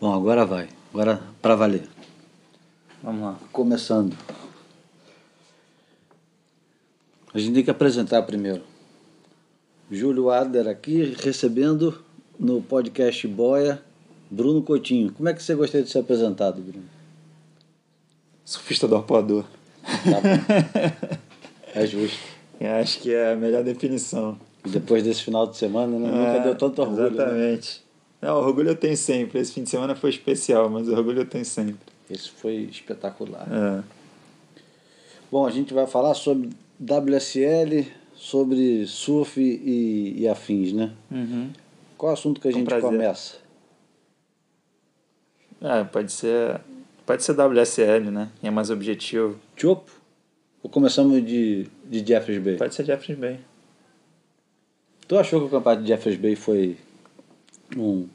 Bom, agora vai. Agora para valer. Vamos lá. Começando. A gente tem que apresentar primeiro. Júlio Adler aqui, recebendo no podcast Boia, Bruno Coutinho. Como é que você gostaria de ser apresentado, Bruno? Surfista do arpoador. Tá. é justo. Eu acho que é a melhor definição. Depois desse final de semana, né? Nunca É, deu tanto orgulho. né? Não, orgulho eu tenho sempre. Esse fim de semana foi especial, mas orgulho eu tenho sempre. Esse foi espetacular. É. Bom, a gente vai falar sobre WSL, sobre surf e, e afins, né? Uhum. Qual assunto que a Com gente prazer. começa? É, pode ser. Pode ser WSL, né? É mais objetivo. Chopo? Ou começamos de, de Jeffers Bay? Pode ser Jeffries Bay. Tu achou que o campeonato de Jeffers Bay foi um,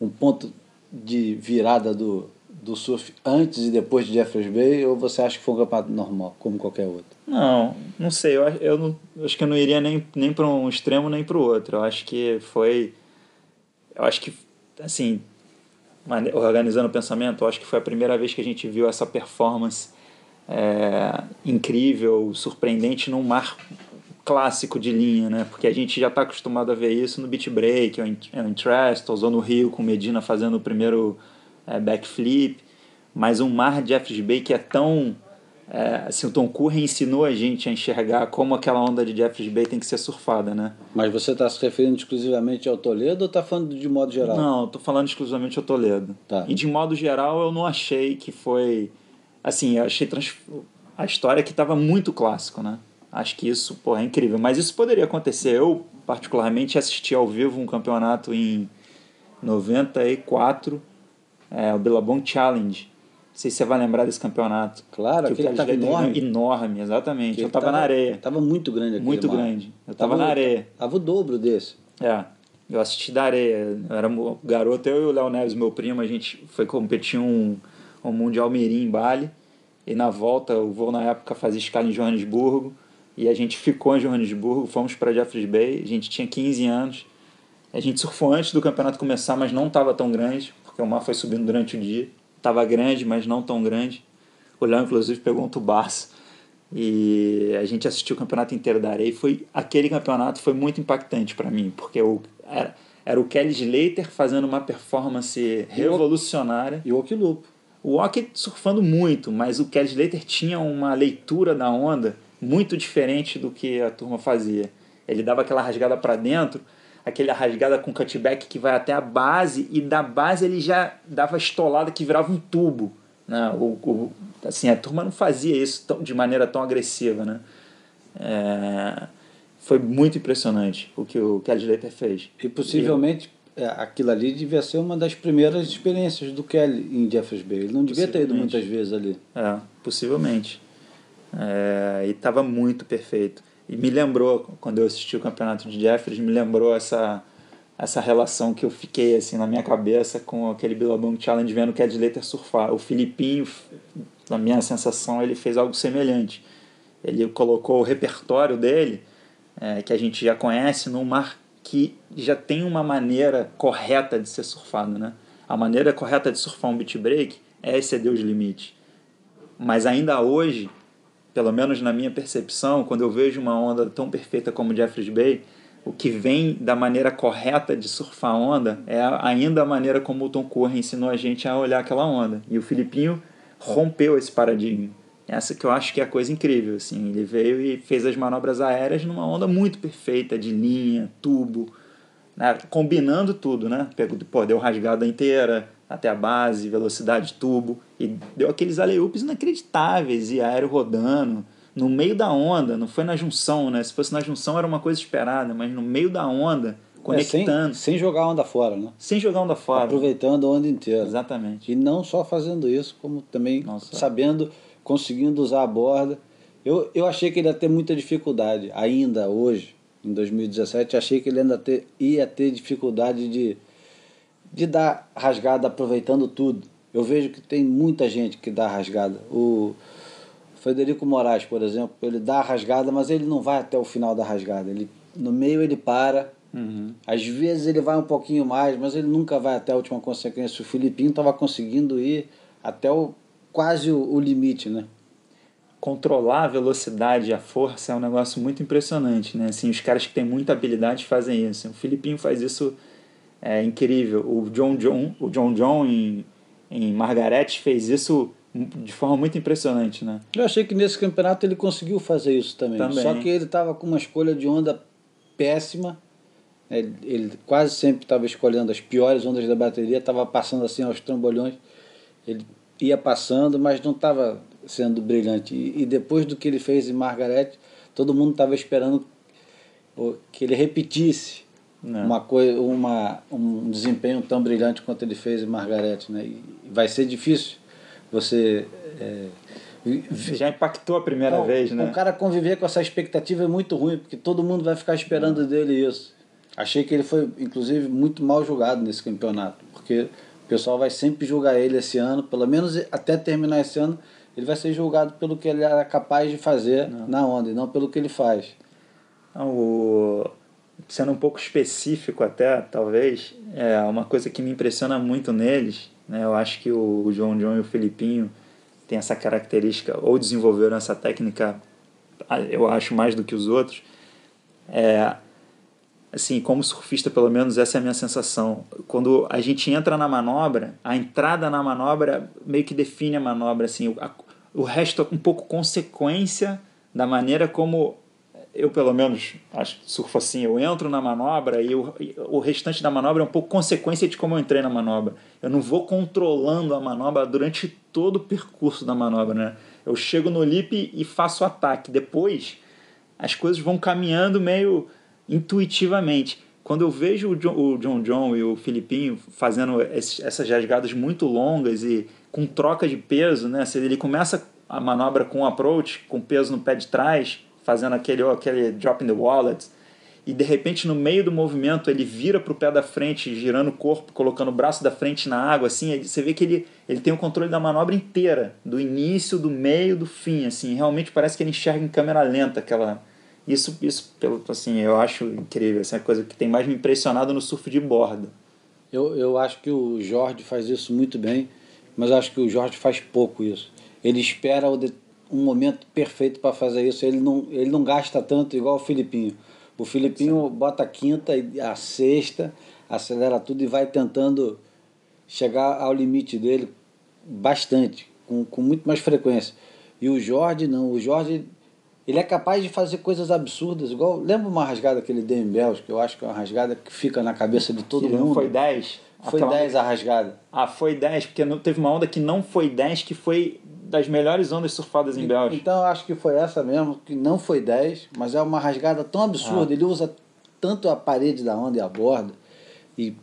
um ponto de virada do, do surf antes e depois de Jeffers Bay? Ou você acha que foi um campeonato normal, como qualquer outro? Não, não sei. Eu, eu não, acho que eu não iria nem, nem para um extremo nem para o outro. Eu acho que foi. Eu acho que, assim, organizando o pensamento, eu acho que foi a primeira vez que a gente viu essa performance é, incrível, surpreendente num mar clássico de linha, né? Porque a gente já está acostumado a ver isso no beat break, ou em, ou em Trestles, ou no Rio com Medina fazendo o primeiro é, backflip. Mas um mar de Jeffries Bay que é tão é, assim, o Tom Curren ensinou a gente a enxergar como aquela onda de Jeffries Bay tem que ser surfada, né? Mas você está se referindo exclusivamente ao Toledo ou está falando de modo geral? Não, tô falando exclusivamente ao Toledo. Tá. E de modo geral, eu não achei que foi. Assim, eu achei trans... a história que estava muito clássico, né? Acho que isso, porra, é incrível. Mas isso poderia acontecer. Eu, particularmente, assisti ao vivo um campeonato em 94, é, o Billabong Challenge. Não sei se você vai lembrar desse campeonato. Claro, que aquele estava enorme. Enorme, exatamente. Eu tava, na areia. Tava muito grande aquele Muito mar. grande. Eu tava na areia. Tava o dobro desse. É, eu assisti da areia. Eu era um garoto, eu e o Léo Neves, meu primo, a gente foi competir um, um Mundial Mirim em Bali. E na volta, o voo na época fazia escala em Joanesburgo. E a gente ficou em Joanesburgo, fomos para Jeffreys Bay. A gente tinha 15 anos. A gente surfou antes do campeonato começar, mas não estava tão grande, porque o mar foi subindo durante o dia. Tava grande, mas não tão grande. O Léo, inclusive, pegou um tubaço. E a gente assistiu o campeonato inteiro da areia. E foi, aquele campeonato foi muito impactante para mim, porque o, era, era o Kelly Slater fazendo uma performance revolucionária. E o Oquilupo. O Ock surfando muito, mas o Kelly Slater tinha uma leitura da onda muito diferente do que a turma fazia. Ele dava aquela rasgada para dentro, aquela rasgada com cutback que vai até a base, e da base ele já dava estolada que virava um tubo. Né? O, o- assim, a turma não fazia isso tão- de maneira tão agressiva. Né? É, foi muito impressionante o que o Kelly Slater fez. E possivelmente é, aquilo ali devia ser uma das primeiras experiências do Kelly em Jeffers Bay. Ele não devia ter ido muitas vezes ali. É, possivelmente. É, e estava muito perfeito. E me lembrou, quando eu assisti o campeonato de Jeffries, me lembrou essa, essa relação que eu fiquei assim na minha cabeça com aquele Billabong Challenge vendo o Kelly Slater surfar. O Filipinho, na minha sensação, ele fez algo semelhante. Ele colocou o repertório dele, é, que a gente já conhece, num mar que já tem uma maneira correta de ser surfado. Né? A maneira correta de surfar um beat break é exceder os limites. Mas ainda hoje, pelo menos na minha percepção, quando eu vejo uma onda tão perfeita como Jeffreys Bay, o que vem da maneira correta de surfar a onda é ainda a maneira como o Tom Curren ensinou a gente a olhar aquela onda. E o Filipinho rompeu esse paradigma. Essa que eu acho que é a coisa incrível. Assim. Ele veio e fez as manobras aéreas numa onda muito perfeita, de linha, tubo, né? combinando tudo, né? Pô, deu rasgada inteira até a base, velocidade tubo, e deu aqueles alley-oops inacreditáveis, e aéreo rodando, no meio da onda, não foi na junção, né? Se fosse na junção era uma coisa esperada, mas no meio da onda, É, sem, conectando, sem jogar onda fora, né? sem, jogar onda fora. Aproveitando a onda inteira. Exatamente. E não só fazendo isso, como também Nossa. sabendo, conseguindo usar a borda. Eu, eu achei que ele ia ter muita dificuldade, ainda hoje, em 2017, achei que ele ainda ter, ia ter dificuldade de, de dar rasgada aproveitando tudo. Eu vejo que tem muita gente que dá rasgada. O Federico Moraes, por exemplo, ele dá a rasgada, mas ele não vai até o final da rasgada. Ele, no meio ele para, Uhum. Às vezes ele vai um pouquinho mais, mas ele nunca vai até a última consequência. O Filipinho estava conseguindo ir até o, quase o, o limite, né? controlar a velocidade e a força é um negócio muito impressionante, né? Assim, os caras que têm muita habilidade fazem isso. O Filipinho faz isso é incrível. O John John, o John John em, em Margaret fez isso de forma muito impressionante, né? Eu achei que nesse campeonato ele conseguiu fazer isso também. Também. Só que ele estava com uma escolha de onda péssima. Ele, ele quase sempre estava escolhendo as piores ondas da bateria, estava passando assim aos trambolhões. Ele ia passando, mas não estava sendo brilhante. E, e, depois do que ele fez em Margaret, todo mundo estava esperando que ele repetisse Não. uma coisa, uma, um desempenho tão brilhante quanto ele fez em Margaret. Né? E vai ser difícil você. É, já impactou a primeira Não, vez, né? O cara conviver com essa expectativa é muito ruim, porque todo mundo vai ficar esperando Não. dele isso. Achei que ele foi, inclusive, muito mal julgado nesse campeonato, porque o pessoal vai sempre julgar ele esse ano, pelo menos até terminar esse ano, ele vai ser julgado pelo que ele era capaz de fazer Não. na onda, e não pelo que ele faz. Não, o... Sendo um pouco específico até, talvez, é uma coisa que me impressiona muito neles, né? Eu acho que o João John e o Felipinho têm essa característica, ou desenvolveram essa técnica, eu acho, mais do que os outros. É, assim, como surfista, pelo menos essa é a minha sensação. Quando a gente entra na manobra, a entrada na manobra meio que define a manobra, assim, a, o resto é um pouco consequência da maneira como eu pelo menos acho surfo assim, eu entro na manobra e o, o restante da manobra é um pouco consequência de como eu entrei na manobra. Eu não vou controlando a manobra durante todo o percurso da manobra, né? Eu chego no lip e faço o ataque. Depois as coisas vão caminhando meio intuitivamente. Quando eu vejo o John, o John John e o Filipinho fazendo essas rasgadas muito longas e com troca de peso, né? Ele começa a manobra com approach, com peso no pé de trás, fazendo aquele, aquele drop in the wallet, e de repente no meio do movimento ele vira para o pé da frente, girando o corpo, colocando o braço da frente na água, assim, você vê que ele, ele tem o controle da manobra inteira, do início, do meio, do fim, assim, realmente parece que ele enxerga em câmera lenta aquela isso, isso pelo, assim, eu acho incrível, essa é a coisa que tem mais me impressionado no surf de borda. Eu, eu acho que o Jorge faz isso muito bem, mas acho que o Jorge faz pouco isso. Ele espera o de, um momento perfeito para fazer isso. Ele não, ele não gasta tanto igual o Filipinho. O Filipinho bota a quinta e a sexta, acelera tudo e vai tentando chegar ao limite dele bastante, com, com muito mais frequência. E o Jorge não. O Jorge ele é capaz de fazer coisas absurdas, igual. Lembra uma rasgada que ele deu em Bélgica? Eu acho que é uma rasgada que fica na cabeça de todo que mundo. Não foi 10? Foi 10 a rasgada. Ah, foi 10, porque não, teve uma onda que não foi 10, que foi das melhores ondas surfadas em Bélgica. Então eu acho que foi essa mesmo, que não foi 10, mas é uma rasgada tão absurda. Ah. Ele usa tanto a parede da onda e a borda e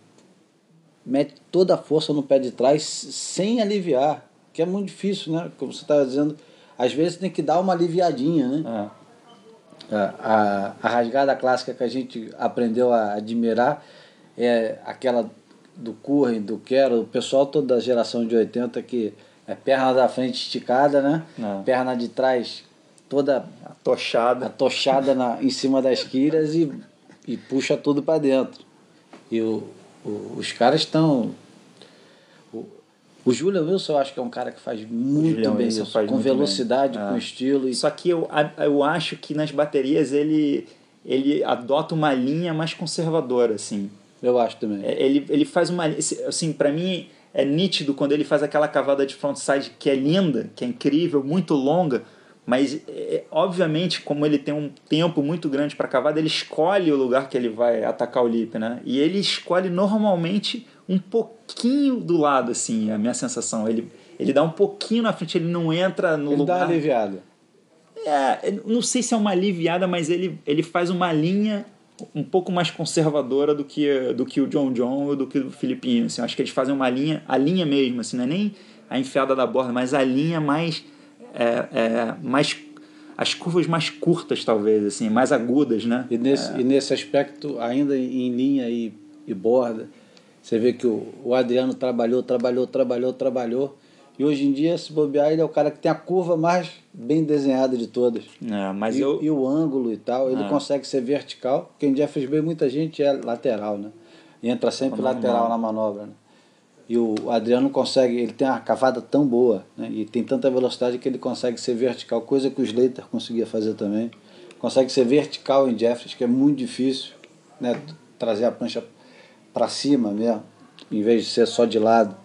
mete toda a força no pé de trás sem aliviar, que é muito difícil, né? Como você estava dizendo às vezes tem que dar uma aliviadinha, né? É. A, a, a, rasgada clássica que a gente aprendeu a admirar é aquela do Curren, do Quero, o pessoal todo da geração de 80 que é perna da frente esticada, né? É. Perna de trás toda atochada, atochada na, em cima das quilhas e, e puxa tudo para dentro. E o, o, os caras estão o Julian Wilson eu acho que é um cara que faz muito Julian bem Wilson isso, faz com velocidade, bem. com É. estilo. E... Só que eu, eu acho que nas baterias ele, ele adota uma linha mais conservadora, assim. Eu acho também. É, Ele, ele faz uma. Assim, para mim é nítido quando ele faz aquela cavada de frontside que é linda, que é incrível, muito longa, mas é, obviamente, como ele tem um tempo muito grande para cavada, ele escolhe o lugar que ele vai atacar o lip, né? E ele escolhe normalmente um pouquinho do lado, assim, é a minha sensação. Ele, ele dá um pouquinho na frente, ele não entra no ele lugar. dá uma aliviada. É, não sei se é uma aliviada, mas ele, ele faz uma linha um pouco mais conservadora do que, do que o John John ou do que o Filipinho. Assim, acho que eles fazem uma linha, a linha mesmo, assim, não é nem a enfiada da borda, mas a linha mais, é, é, mais as curvas mais curtas, talvez, assim, mais agudas, né? E nesse, é. e nesse aspecto, ainda em linha e, e borda, você vê que o, o Adriano trabalhou, trabalhou, trabalhou, trabalhou, E hoje em dia, se bobear, ele é o cara que tem a curva mais bem desenhada de todas. É, mas e, eu... e o ângulo e tal, ele É. consegue ser vertical, porque em Jeffers Bay muita gente é lateral, né? E entra sempre Normal. lateral na manobra, né? E o Adriano consegue, ele tem uma cavada tão boa, né? E tem tanta velocidade que ele consegue ser vertical, coisa que o Slater conseguia fazer também. Consegue ser vertical em Jeffers, que é muito difícil, né? Trazer a prancha para cima mesmo, em vez de ser só de lado.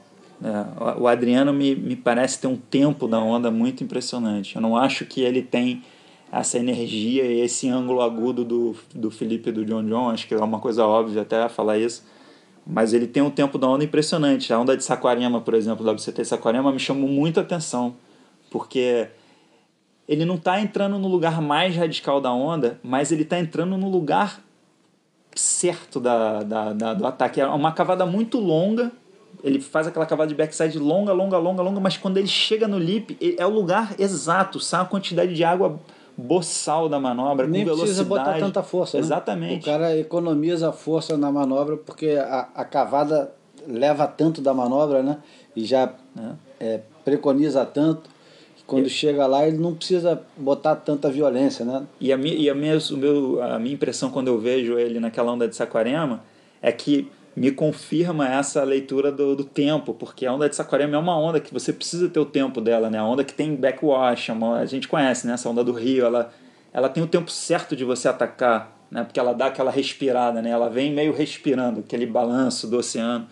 É, o- Adriano me, me parece ter um tempo da onda muito impressionante. Eu não acho que ele tem essa energia e esse ângulo agudo do, do Felipe e do John John. Acho que é uma coisa óbvia até falar isso. Mas ele tem um tempo da onda impressionante. A onda de Saquarema, por exemplo, da WCT Saquarema, me chamou muito a atenção. Porque ele não está entrando no lugar mais radical da onda, mas ele está entrando no lugar certo da, da, da- do ataque. É uma cavada muito longa. Ele faz aquela cavada de backside longa, longa, longa, longa, mas quando ele chega no lip, é o lugar exato, sai a quantidade de água boçal da manobra, Nem com precisa velocidade. botar tanta força, né? Exatamente. O cara economiza a força na manobra porque a, a cavada leva tanto da manobra, né? E já é, preconiza tanto que quando chega lá ele não precisa botar tanta violência, né? E a, mi- e a, minha, o meu, a minha impressão quando eu vejo ele naquela onda de Saquarema é que me confirma essa leitura do, do tempo, porque a onda de Saquarema é uma onda que você precisa ter o tempo dela, né? A onda que tem backwash, é uma- a gente conhece, né? Essa onda do Rio, ela, ela tem o tempo certo de você atacar, né? Porque ela dá aquela respirada, né? Ela vem meio respirando, aquele balanço do oceano.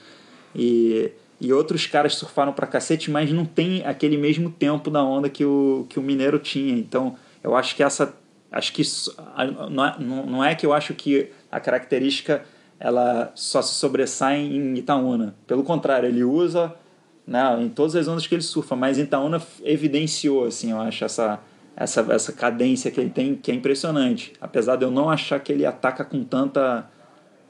E, e outros caras surfaram pra cacete, mas não tem aquele mesmo tempo da onda que o, que o Mineiro tinha. Então, eu acho que essa. Acho que não é, não é que eu acho que a característica ela só se sobressai em Itaúna. Pelo contrário, ele usa né, em todas as ondas que ele surfa, mas Itaúna evidenciou, assim, eu acho, essa, essa, essa cadência que ele tem, que é impressionante. Apesar de eu não achar que ele ataca com tanta.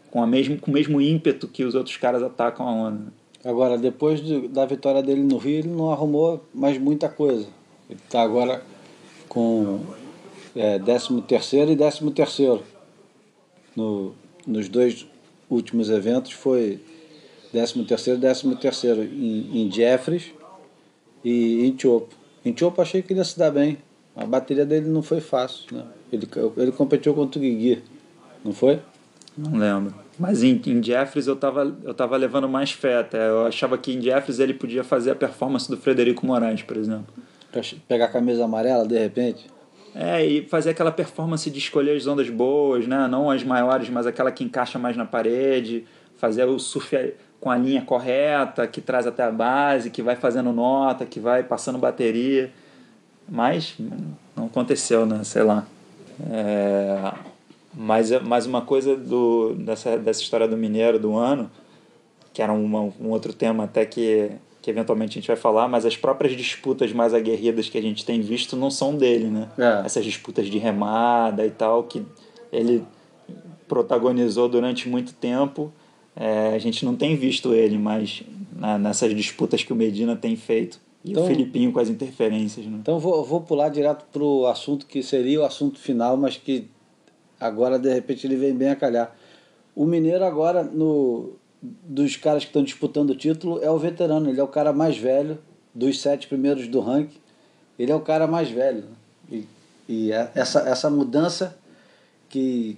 com, a mesmo, com o mesmo ímpeto que os outros caras atacam a onda. Agora, depois de- da vitória dele no Rio, ele não arrumou mais muita coisa. Ele está agora com é, 13 terceiro e 13 terceiro. No, nos dois últimos eventos foi 13 terceiro e 13 terceiro em, em Jeffries e em Chopo. Em Chopo achei que ele ia se dar bem. A bateria dele não foi fácil. Né? Ele, ele competiu contra o Guigui, não foi? Não lembro. Mas em, em Jeffries eu tava, eu tava levando mais fé até. Eu achava que em Jeffries ele podia fazer a performance do Frederico Moraes, por exemplo. Pegar a camisa amarela de repente. É, e fazer aquela performance de escolher as ondas boas, né? Não as maiores, mas aquela que encaixa mais na parede. Fazer o surf com a linha correta, que traz até a base, que vai fazendo nota, que vai passando bateria. Mas não aconteceu, né? Sei lá. É, mas, mas uma coisa do, dessa, dessa história do Mineiro do ano, que era uma, um outro tema até que, que eventualmente a gente vai falar, mas as próprias disputas mais aguerridas que a gente tem visto não são dele, né? É. Essas disputas de remada e tal, que ele protagonizou durante muito tempo. É, a gente não tem visto ele, mas na, nessas disputas que o Medina tem feito. E Então- o Filipinho com as interferências, né? Então vou, vou pular direto para o assunto que seria o assunto final, mas que agora de repente ele vem bem a calhar. O Mineiro agora, no, dos caras que estão disputando o título, é o veterano, ele é o cara mais velho dos sete primeiros do ranking. Ele é o cara mais velho. E, e é- essa, essa mudança que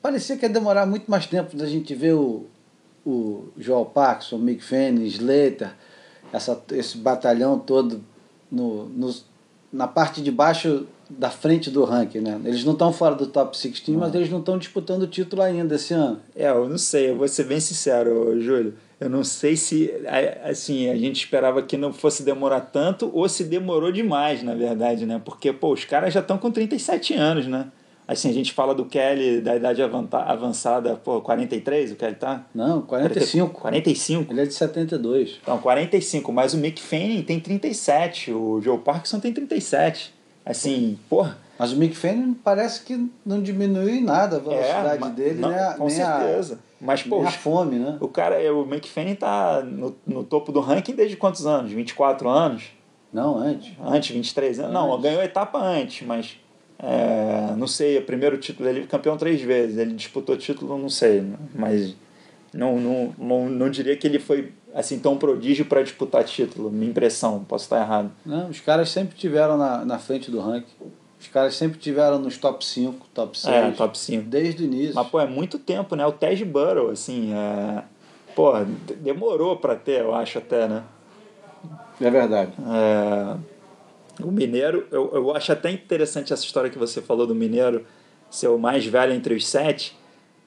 parecia que ia demorar muito mais tempo da gente ver o, o Joel Parkinson, o Mick Fanning, Slater, essa, esse batalhão todo no, no, na parte de baixo da frente do ranking, né? Eles não estão fora do top 16, mas eles não estão disputando o título ainda esse ano. É, eu não sei, eu vou ser bem sincero, Júlio. Eu não sei se a- assim, a gente esperava que não fosse demorar tanto ou se demorou demais, na verdade, né? Porque, pô, os caras já estão com 37 anos, né? Assim, a gente fala do Kelly da idade avançada, pô, 43 o Kelly tá? Não, 45. 45. Ele é de 72. Então, 45, mas o Mick Fanning tem 37, o Joe Parkinson tem 37. Assim, porra, Mas o Mick Fanning parece que não diminuiu em nada a velocidade É, dele, não, a, com nem a- certeza. Mas, pô, a fome, né? O cara, o Mick Fanning tá no, no topo do ranking desde quantos anos? 24 anos? Não, antes. Antes, 23 anos? Não, Antes. ganhou a etapa antes, mas é, não sei, o primeiro título dele, campeão três vezes. Ele disputou título, não sei, mas Não, não, não, não diria que ele foi assim tão prodígio para disputar título, minha impressão, posso estar errado. Não, os caras sempre tiveram na, na frente do ranking. Os caras sempre tiveram nos top 5, top 6. É, top 5. Desde o início. Mas, pô, é muito tempo, né? O Tej Burrow, assim, é... pô, demorou para ter, eu acho até, né? É verdade. É... O Mineiro, eu, eu acho até interessante essa história que você falou do Mineiro ser o mais velho entre os sete,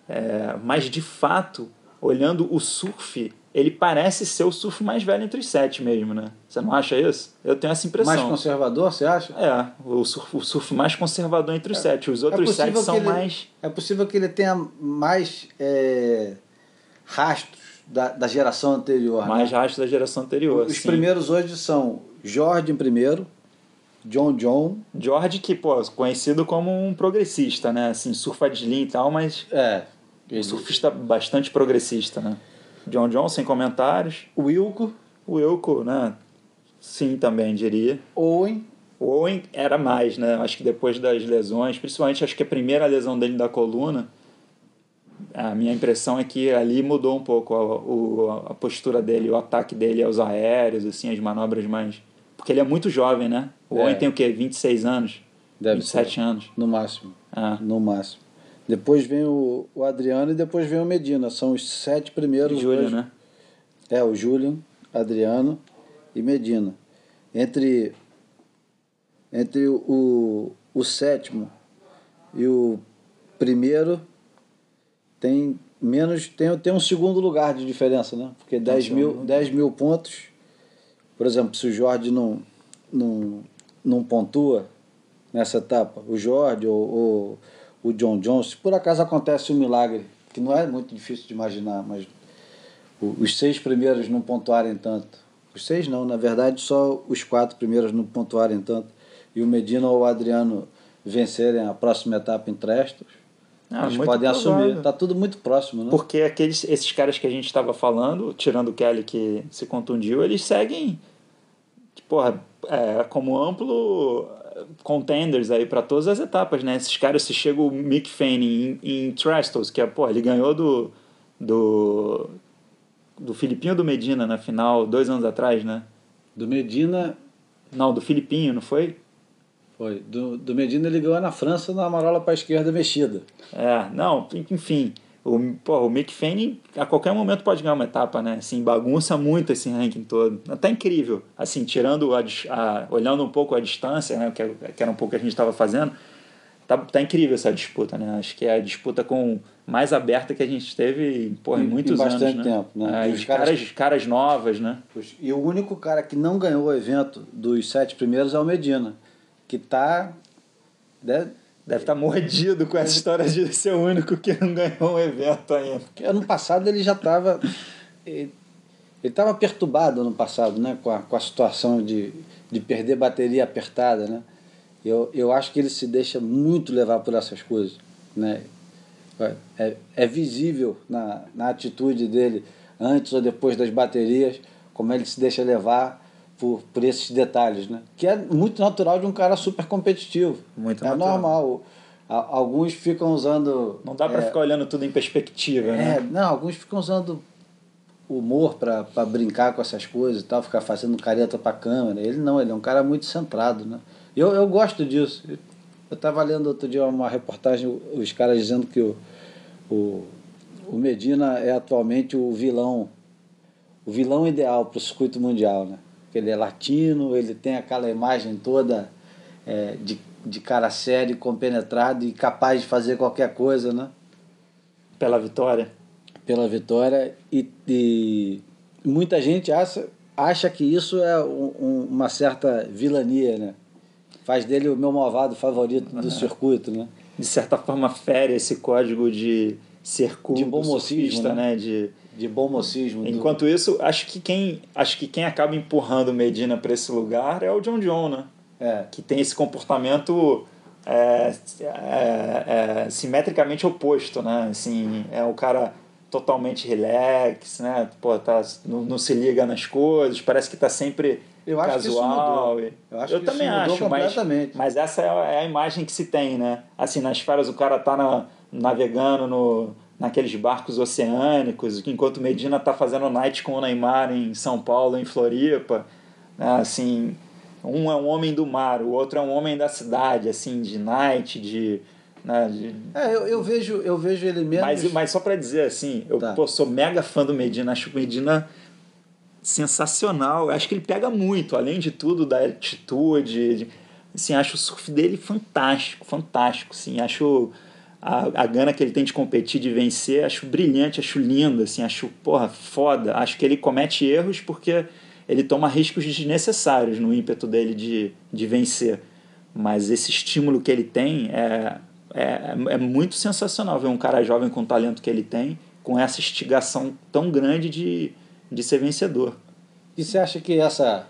é... mas de fato, olhando o surf ele parece ser o surf mais velho entre os sete mesmo, né? Você não acha isso? Eu tenho essa impressão. Mais conservador, você acha? É, o surf, o surf mais conservador entre os é, sete. Os outros é sete são ele, mais. É possível que ele tenha mais é, rastros da, da geração anterior. Mais né? rastros da geração anterior. Os sim. primeiros hoje são em primeiro, John John. George, que, pô, conhecido como um progressista, né? Assim, surfa de linha e tal, mas. É. Um surfista bastante progressista, né? John John, sem comentários. Wilco. Wilco, né? Sim, também diria. Owen. Owen era mais, né? Acho que depois das lesões, principalmente acho que a primeira lesão dele da coluna, a minha impressão é que ali mudou um pouco a, o, a postura dele, o ataque dele aos aéreos, assim, as manobras mais. Porque ele é muito jovem, né? O é. Owen tem o quê? 26 anos? Deve 27 ser. anos. No máximo. Ah. No máximo. Depois vem o, o Adriano e depois vem o Medina. São os sete primeiros. Júlio, né? É, o Júlio, Adriano e Medina. Entre, entre o, o sétimo e o primeiro tem menos tem, tem um segundo lugar de diferença, né? Porque 10 mil, 10 mil pontos, por exemplo, se o Jorge não, não, não pontua nessa etapa, o Jorge ou, ou o John Jones, se por acaso acontece um milagre, que não é muito difícil de imaginar, mas os seis primeiros não pontuarem tanto. Os seis não, na verdade só os quatro primeiros não pontuarem tanto. E o Medina ou o Adriano vencerem a próxima etapa em Trestos, ah, eles podem provável. assumir. Está tudo muito próximo, né? Porque aqueles, esses caras que a gente estava falando, tirando o Kelly que se contundiu, eles seguem porra, é, como amplo contenders aí para todas as etapas, né? Esses caras, se chega o Mick Fanning em, em Trestles, que é, pô, ele ganhou do, do, do Filipinho do Medina na final dois anos atrás, né? Do Medina... Não, do Filipinho, não foi? Foi. Do, do Medina ele ganhou na França na marola para a esquerda mexida. É, não, enfim... O, pô, o Mick Fanning a qualquer momento pode ganhar uma etapa, né? Assim, bagunça muito esse ranking todo. Tá incrível. Assim, tirando a, a olhando um pouco a distância, né? Que, que era um pouco que a gente estava fazendo, tá, tá incrível essa disputa, né? Acho que é a disputa com mais aberta que a gente teve porra, em, muitos em bastante anos, né? tempo, né? É, os caras, caras, caras novas, né? E o único cara que não ganhou o evento dos sete primeiros é o Medina, que tá né, Deve estar tá mordido com essa história de ser o único que não ganhou um evento ainda. Ano passado ele já estava. Ele estava perturbado ano passado, né? Com a, com a situação de, de perder bateria apertada, né? Eu, eu acho que ele se deixa muito levar por essas coisas, né? É, é visível na, na atitude dele, antes ou depois das baterias, como ele se deixa levar por, por esses detalhes, né? Que é muito natural de um cara super competitivo. Muito é natural. normal. Alguns ficam usando. Não dá para é, ficar olhando tudo em perspectiva, é, né? Não, alguns ficam usando humor para brincar com essas coisas e tal, ficar fazendo careta para câmera. Ele não, ele é um cara muito centrado, né? Eu, eu gosto disso. Eu estava lendo outro dia uma reportagem, os caras dizendo que o, o, o Medina é atualmente o vilão, o vilão ideal para o circuito mundial, né? Porque ele é latino, ele tem aquela imagem toda é, de, de cara sério, compenetrado e capaz de fazer qualquer coisa, né? Pela vitória. Pela vitória. E, e muita gente acha, acha que isso é um, um, uma certa vilania, né? Faz dele o meu malvado favorito do circuito, né? De certa forma, fere esse código de ser culto, de bom mocismo, né? né? De, de bom mocismo. Enquanto do... isso, acho que quem acho que quem acaba empurrando Medina para esse lugar é o John John, né? É. Que tem esse comportamento é, é, é, simetricamente oposto, né? Assim, é o cara totalmente relax, né? Pô, tá, não, não se liga nas coisas, parece que tá sempre eu acho casual. Que isso Eu, acho eu que também isso mudou acho, mas, mas essa é a imagem que se tem, né? Assim, nas férias o cara tá na, navegando no, naqueles barcos oceânicos, enquanto Medina está fazendo night com o Neymar em São Paulo, em Floripa, né? assim, um é um homem do mar, o outro é um homem da cidade, assim, de night, de né, de... É, eu, eu, vejo, eu vejo ele mesmo. Mas, mas só para dizer assim, eu tá. pô, sou mega fã do Medina, acho o Medina sensacional. Acho que ele pega muito, além de tudo, da atitude. De, assim, acho o surf dele fantástico, fantástico. Assim, acho a, a gana que ele tem de competir, de vencer, acho brilhante, acho lindo, assim, acho, porra, foda. Acho que ele comete erros porque ele toma riscos desnecessários no ímpeto dele de, de vencer. Mas esse estímulo que ele tem é, é, é muito sensacional ver um cara jovem com o talento que ele tem, com essa instigação tão grande de, de ser vencedor. E você acha que essa,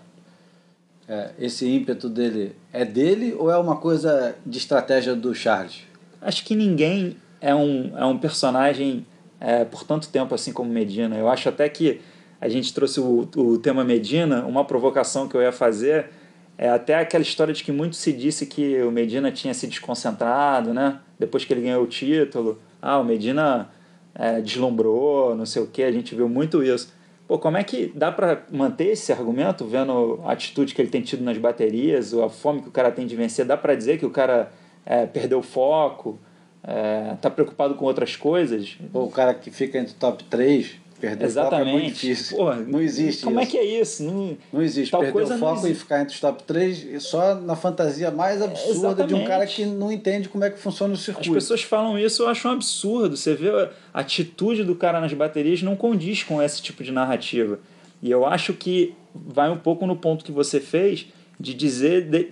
é, esse ímpeto dele é dele ou é uma coisa de estratégia do Charles? Acho que ninguém é um, é um personagem é, por tanto tempo assim como Medina. Eu acho até que a gente trouxe o, o tema Medina, uma provocação que eu ia fazer é até aquela história de que muito se disse que o Medina tinha se desconcentrado, né? Depois que ele ganhou o título. Ah, o Medina é, deslumbrou, não sei o que, a gente viu muito isso. Pô, como é que dá para manter esse argumento, vendo a atitude que ele tem tido nas baterias, ou a fome que o cara tem de vencer? Dá para dizer que o cara é, perdeu o foco, é, tá preocupado com outras coisas? Ou o cara que fica entre o top 3 Perder Exatamente. o foco é muito difícil. Porra, não existe Como isso. é que é isso? Não, não existe. Perder o foco e ficar entre os top 3 só na fantasia mais absurda Exatamente. de um cara que não entende como é que funciona o circuito. As pessoas falam isso, eu acho um absurdo. Você vê a atitude do cara nas baterias não condiz com esse tipo de narrativa. E eu acho que vai um pouco no ponto que você fez de dizer, de,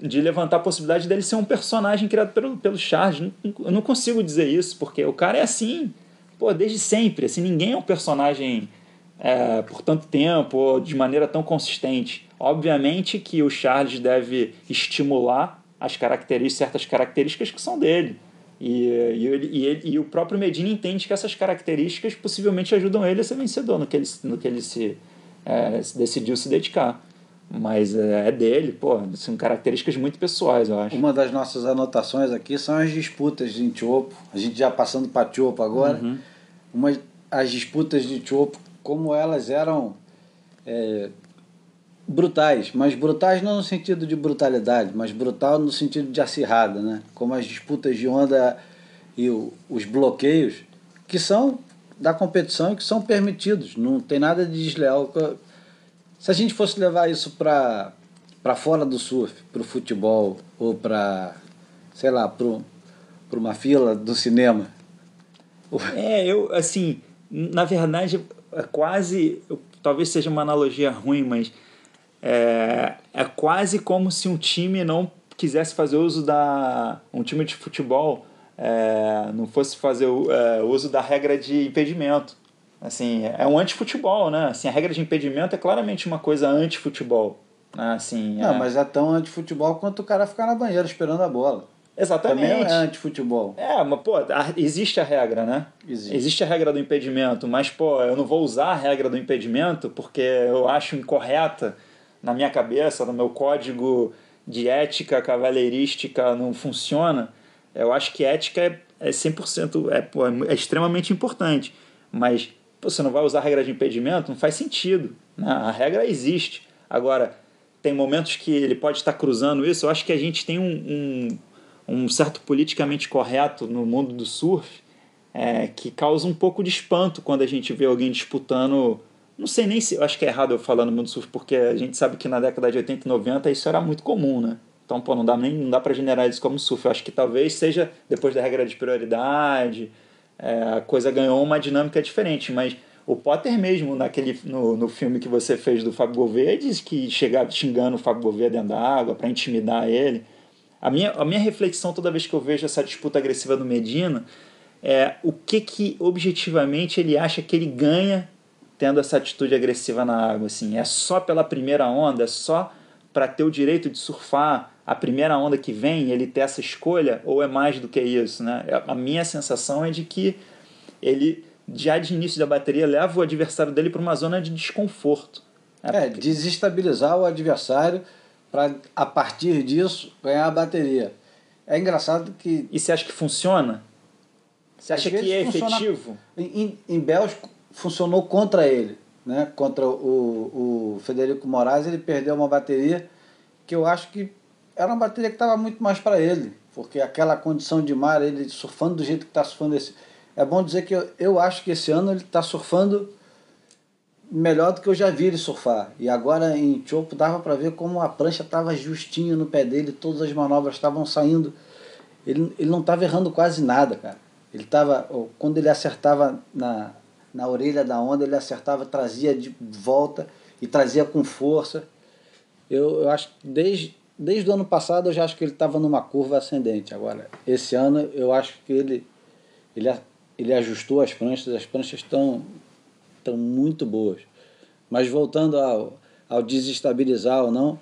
de levantar a possibilidade dele ser um personagem criado pelo, pelo Charles. Eu não consigo dizer isso, porque o cara é assim pô, desde sempre. Assim, ninguém é um personagem é, por tanto tempo ou de maneira tão consistente. Obviamente que o Charles deve estimular as características, certas características que são dele. E, e, ele, e, ele, e o próprio Medina entende que essas características possivelmente ajudam ele a ser vencedor no que ele, no que ele se, é, decidiu se dedicar. Mas é, é dele, pô, são características muito pessoais, eu acho. Uma das nossas anotações aqui são as disputas em Tiopo. A gente já passando para Tiopo agora. Uhum. Uma, as disputas de Tiopo, como elas eram é, brutais, mas brutais não no sentido de brutalidade, mas brutal no sentido de acirrada, né? Como as disputas de onda e o, os bloqueios, que são da competição e que são permitidos. Não tem nada de desleal se a gente fosse levar isso para para fora do surf, para o futebol ou para, sei lá, para uma fila do cinema. É, eu, assim, na verdade, é quase, talvez seja uma analogia ruim, mas é, é quase como se um time não quisesse fazer uso da. um time de futebol é, não fosse fazer o é, uso da regra de impedimento. Assim, é um anti-futebol, né? Assim, a regra de impedimento é claramente uma coisa anti-futebol. Né? Assim, não, é... mas é tão anti-futebol quanto o cara ficar na banheira esperando a bola. Exatamente. Também é anti-futebol. É, mas, pô, existe a regra, né? Existe. existe a regra do impedimento, mas, pô, eu não vou usar a regra do impedimento porque eu acho incorreta na minha cabeça, no meu código de ética cavalheirística não funciona. Eu acho que ética é, é 100%, é, pô, é extremamente importante. Mas você não vai usar a regra de impedimento, não faz sentido. Né? A regra existe. Agora, tem momentos que ele pode estar cruzando isso. Eu acho que a gente tem um, um, um certo politicamente correto no mundo do surf é, que causa um pouco de espanto quando a gente vê alguém disputando. Não sei nem se. Eu acho que é errado eu falar no mundo do surf, porque a gente sabe que na década de 80 e 90 isso era muito comum, né? Então, pô, não dá nem não dá para generalizar isso como surf. Eu acho que talvez seja depois da regra de prioridade é, a coisa ganhou uma dinâmica diferente, mas o Potter mesmo, naquele, no, no filme que você fez do Fábio Gouveia, disse que chegava xingando o Fábio Gouveia dentro da água para intimidar ele. A minha, a minha reflexão toda vez que eu vejo essa disputa agressiva do Medina é o que, que objetivamente ele acha que ele ganha tendo essa atitude agressiva na água. Assim. É só pela primeira onda? É só para ter o direito de surfar a primeira onda que vem, ele ter essa escolha, ou é mais do que isso? Né? A minha sensação é de que ele, já de início da bateria, leva o adversário dele para uma zona de desconforto. Né? É, desestabilizar o adversário para, a partir disso, ganhar a bateria. É engraçado que. E você acha que funciona? Você acha que é efetivo? Em, em Bélgica funcionou contra ele, né? Contra o, o Federico Moraes, ele perdeu uma bateria que eu acho que era uma bateria que estava muito mais para ele, porque aquela condição de mar, ele surfando do jeito que está surfando esse. É bom dizer que eu, eu acho que esse ano ele está surfando melhor do que eu já vi ele surfar. E agora em Chopo dava para ver como a prancha estava justinho no pé dele, todas as manobras estavam saindo. Ele, ele não estava errando quase nada, cara. Ele estava, quando ele acertava na, na orelha da onda, ele acertava, trazia de volta e trazia com força. Eu, eu acho que desde, desde o ano passado eu já acho que ele estava numa curva ascendente. Agora, esse ano eu acho que ele, ele, ele ajustou as pranchas, as pranchas estão estão muito boas. Mas voltando ao, ao desestabilizar ou não,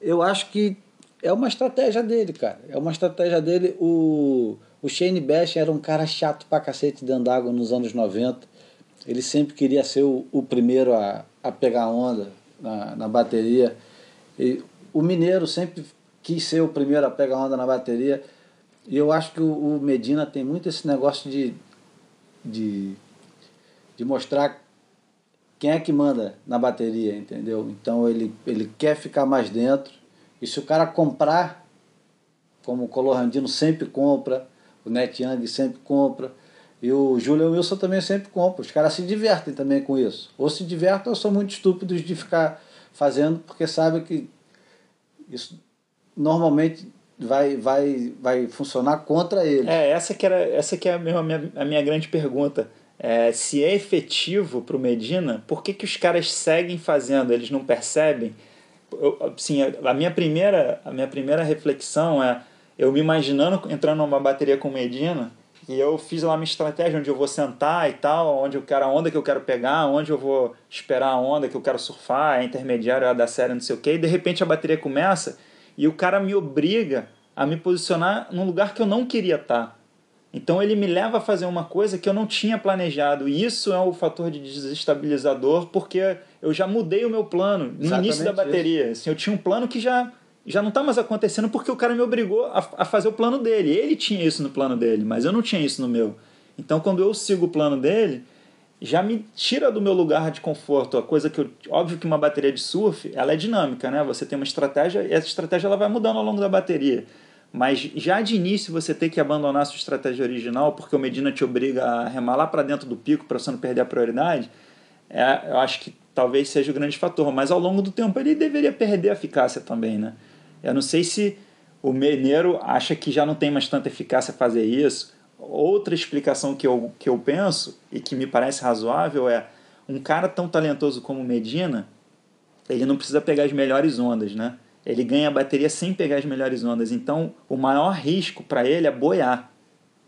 eu acho que é uma estratégia dele, cara. É uma estratégia dele. O, o Shane Bash era um cara chato pra cacete dentro d'água nos anos 90. Ele sempre queria ser o, o primeiro a, a pegar onda na, na bateria. E o Mineiro sempre quis ser o primeiro a pegar onda na bateria. E eu acho que o, Medina tem muito esse negócio de, de de mostrar quem é que manda na bateria, entendeu? Então ele, ele quer ficar mais dentro. E se o cara comprar, como o Colorandino sempre compra, o Net Young sempre compra, e o Julian Wilson também sempre compra. Os caras se divertem também com isso. Ou se divertem ou são muito estúpidos de ficar fazendo, porque sabem que isso normalmente vai, vai, vai funcionar contra eles. É, essa que, era, essa que é a minha, a minha grande pergunta é, se é efetivo para o Medina, por que, que os caras seguem fazendo? Eles não percebem? Eu, assim, a minha primeira a minha primeira reflexão é eu me imaginando entrando numa bateria com Medina e eu fiz lá minha estratégia onde eu vou sentar e tal, onde eu quero a onda que eu quero pegar, onde eu vou esperar a onda que eu quero surfar, é intermediário, é da série, não sei o que, e de repente a bateria começa e o cara me obriga a me posicionar num lugar que eu não queria estar. Então ele me leva a fazer uma coisa que eu não tinha planejado. E isso é o fator de desestabilizador, porque eu já mudei o meu plano no Exatamente início da bateria. Assim, eu tinha um plano que já, já não está mais acontecendo porque o cara me obrigou a, a fazer o plano dele. Ele tinha isso no plano dele, mas eu não tinha isso no meu. Então quando eu sigo o plano dele, já me tira do meu lugar de conforto. A coisa que eu, óbvio que uma bateria de surf, ela é dinâmica, né? Você tem uma estratégia e essa estratégia ela vai mudando ao longo da bateria. Mas já de início você tem que abandonar a sua estratégia original porque o Medina te obriga a remar lá para dentro do pico para você não perder a prioridade, é, eu acho que talvez seja o grande fator. Mas ao longo do tempo ele deveria perder a eficácia também, né? Eu não sei se o Mineiro acha que já não tem mais tanta eficácia fazer isso. Outra explicação que eu, que eu penso e que me parece razoável é um cara tão talentoso como Medina, ele não precisa pegar as melhores ondas, né? ele ganha a bateria sem pegar as melhores ondas. Então, o maior risco para ele é boiar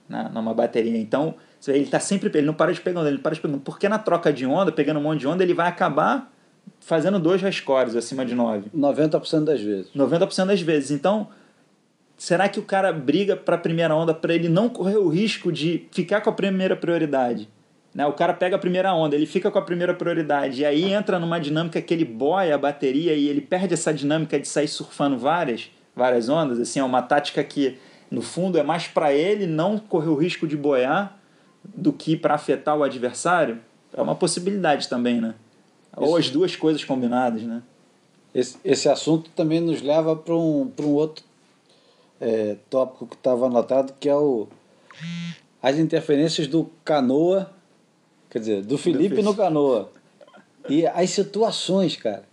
né, numa bateria. Então, ele tá sempre ele não para de pegar onda, ele para de pegar porque na troca de onda, pegando um monte de onda, ele vai acabar fazendo dois rescores acima de 9. 90% das vezes. 90% das vezes. Então, será que o cara briga para a primeira onda para ele não correr o risco de ficar com a primeira prioridade? Né? O cara pega a primeira onda, ele fica com a primeira prioridade, e aí entra numa dinâmica que ele boia a bateria e ele perde essa dinâmica de sair surfando várias, várias ondas. Assim, é uma tática que, no fundo, é mais para ele não correr o risco de boiar do que para afetar o adversário. É uma possibilidade também, né? Ou as duas coisas combinadas, né? Esse, esse assunto também nos leva para um, um outro é, tópico que estava anotado, que é o as interferências do canoa Quer dizer, do Felipe no canoa. E as situações, cara.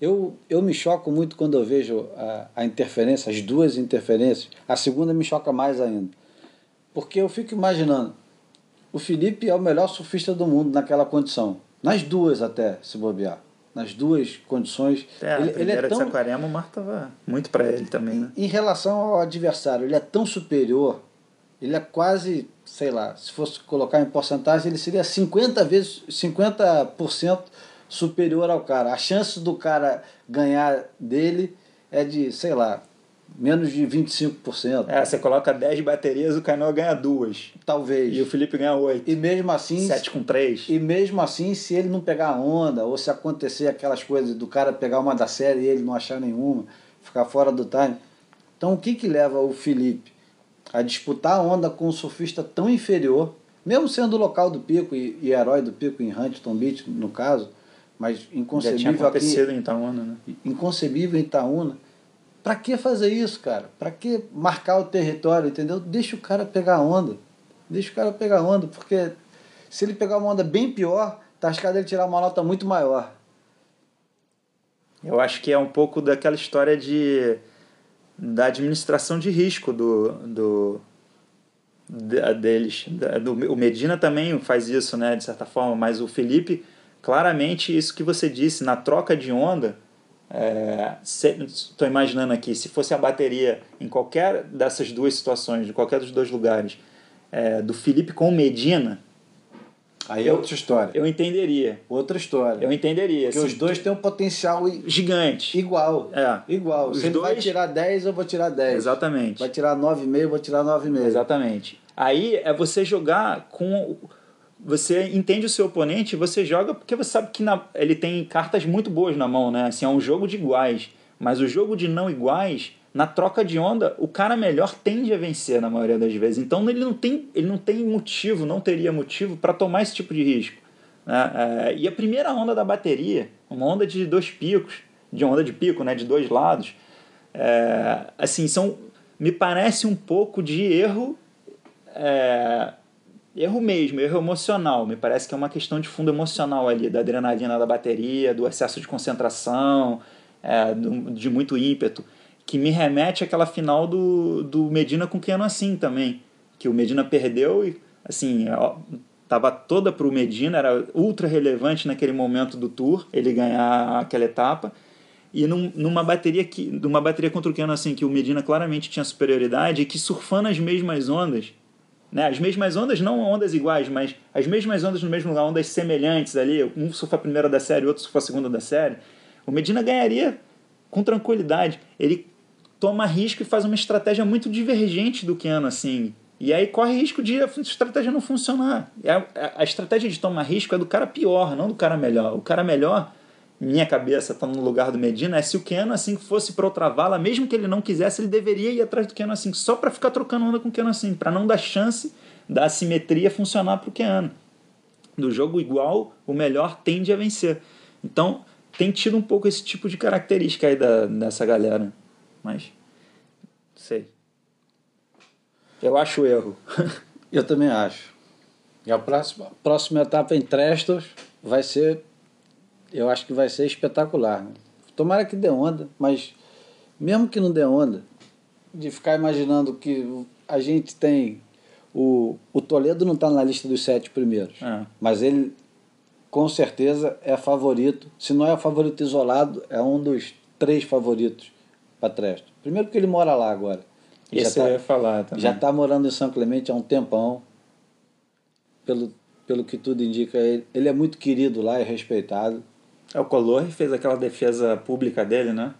Eu, eu me choco muito quando eu vejo a, a interferência, as duas interferências. A segunda me choca mais ainda. Porque eu fico imaginando, o Felipe é o melhor surfista do mundo naquela condição. Nas duas até, se bobear. Nas duas condições. É, ele, a ele é tão... de Saquarema, o mar estava muito para ele também, né? Em relação ao adversário, ele é tão superior, ele é quase sei lá, se fosse colocar em porcentagem, ele seria 50 vezes, 50% superior ao cara. A chance do cara ganhar dele é de, sei lá, menos de 25%. É, você coloca 10 baterias, o Canoa ganha duas. Talvez. E o Felipe ganha 8. E mesmo assim. 7 com 3. E mesmo assim, se ele não pegar onda, ou se acontecer aquelas coisas do cara pegar uma da série e ele não achar nenhuma, ficar fora do time. Então o que que leva o Felipe a disputar a onda com um surfista tão inferior, mesmo sendo o local do pico e, e herói do pico em Huntington Beach, no caso, mas inconcebível Já tinha acontecido aqui, em Itaúna, né? inconcebível em Itaúna. Pra que fazer isso, cara? Pra que marcar o território, entendeu? Deixa o cara pegar a onda. Deixa o cara pegar a onda, porque se ele pegar uma onda bem pior, tá arriscado ele tirar uma nota muito maior. Eu acho que é um pouco daquela história de da administração de risco do, do deles. Do, o Medina também faz isso, né, de certa forma, mas o Felipe, claramente, isso que você disse, na troca de onda, estou é, imaginando aqui, se fosse a bateria em qualquer dessas duas situações, de qualquer dos dois lugares, é, do Felipe com Medina, Aí é outra história. Eu entenderia. Outra história. Eu entenderia. Porque assim, os dois têm um potencial gigante. Igual. É. Igual. Os Se ele dois... vai tirar 10, eu vou tirar 10. Exatamente. Vai tirar 9,5, eu vou tirar 9,5. Exatamente. Aí é você jogar com. Você entende o seu oponente, você joga porque você sabe que na... ele tem cartas muito boas na mão, né? Assim, é um jogo de iguais. Mas o jogo de não iguais na troca de onda, o cara melhor tende a vencer na maioria das vezes. Então ele não tem, ele não tem motivo, não teria motivo para tomar esse tipo de risco. Né? É, e a primeira onda da bateria, uma onda de dois picos, de onda de pico, né, de dois lados, é, assim são, me parece um pouco de erro, é, erro mesmo, erro emocional. Me parece que é uma questão de fundo emocional ali, da adrenalina da bateria, do excesso de concentração, é, de muito ímpeto que me remete àquela final do, do Medina com Keanu assim também. Que o Medina perdeu e, assim, ó, tava toda para o Medina, era ultra relevante naquele momento do tour, ele ganhar aquela etapa. E num, numa bateria que numa bateria contra o Keanu assim, que o Medina claramente tinha superioridade e que surfando as mesmas ondas, né? As mesmas ondas, não ondas iguais, mas as mesmas ondas no mesmo lugar, ondas semelhantes ali, um surfa a primeira da série, outro surfa a segunda da série. O Medina ganharia com tranquilidade. Ele toma risco e faz uma estratégia muito divergente do Keanu, assim. E aí corre risco de a estratégia não funcionar. A, a estratégia de tomar risco é do cara pior, não do cara melhor. O cara melhor, minha cabeça tá no lugar do Medina, é se o Keanu assim fosse para outra vala, mesmo que ele não quisesse, ele deveria ir atrás do Keanu assim, só para ficar trocando onda com o Keanu assim, para não dar chance da assimetria funcionar pro Keanu. Do jogo igual, o melhor tende a vencer. Então, tem tido um pouco esse tipo de característica aí da, dessa galera mas sei. Eu acho erro. Eu também acho. E a próxima, próxima etapa em Trestos vai ser, eu acho que vai ser espetacular. Né? Tomara que dê onda, mas mesmo que não dê onda, de ficar imaginando que a gente tem o, o Toledo não está na lista dos sete primeiros, é. mas ele com certeza é favorito. Se não é favorito isolado, é um dos três favoritos para Tresto. Primeiro porque ele mora lá agora. Isso já tá, eu ia falar também. Já está morando em São Clemente há um tempão. Pelo, pelo que tudo indica, ele, ele é muito querido lá e respeitado. É, o Color fez aquela defesa pública dele, né?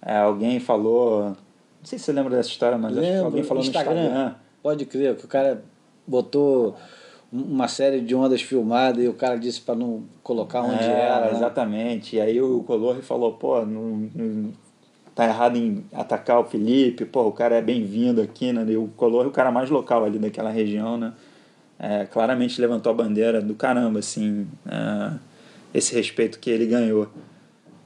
É, alguém falou. Não sei se você lembra dessa história, mas Lembro, acho que alguém falou Instagram, no Instagram. Pode crer, que o cara botou uma série de ondas filmadas e o cara disse para não colocar onde é, era. Né? Exatamente. E aí o Color falou, pô, não, não, tá errado em atacar o Felipe, pô, o cara é bem-vindo aqui, né? E o Color é o cara mais local ali daquela região, né? É, claramente levantou a bandeira do caramba, assim, é, esse respeito que ele ganhou.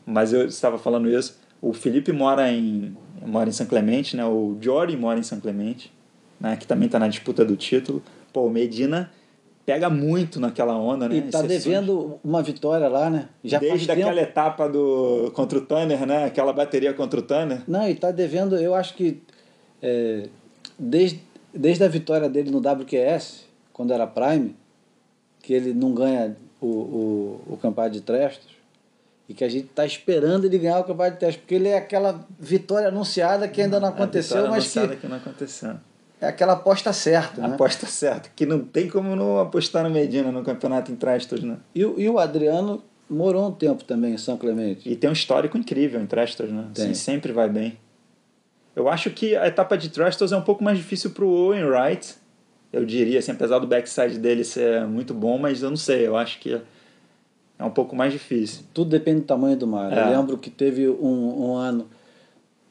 Mas eu estava falando isso, o Felipe mora em, mora em São Clemente, né? O Jory mora em São Clemente, né? Que também está na disputa do título. Pô, o Medina pega muito naquela onda, né? E tá devendo uma vitória lá, né? Já Desde aquela tempo... etapa do contra o Tanner, né? Aquela bateria contra o Tanner. Não, e tá devendo, eu acho que é, desde, desde a vitória dele no WQS, quando era Prime, que ele não ganha o, o, o campeonato de Trestos, e que a gente está esperando ele ganhar o campeonato de Trestos, porque ele é aquela vitória anunciada que ainda não aconteceu, mas que, que não aconteceu é aquela aposta certa, né? Aposta certa, que não tem como não apostar no Medina no campeonato em Trestos, né? E, e o Adriano morou um tempo também em São Clemente. E tem um histórico incrível em Trestos, né? Tem. Assim, sempre vai bem. Eu acho que a etapa de Trestos é um pouco mais difícil para o Owen Wright, eu diria, assim, apesar do backside dele ser muito bom, mas eu não sei, eu acho que é um pouco mais difícil. Tudo depende do tamanho do mar. É. Eu lembro que teve um, um ano,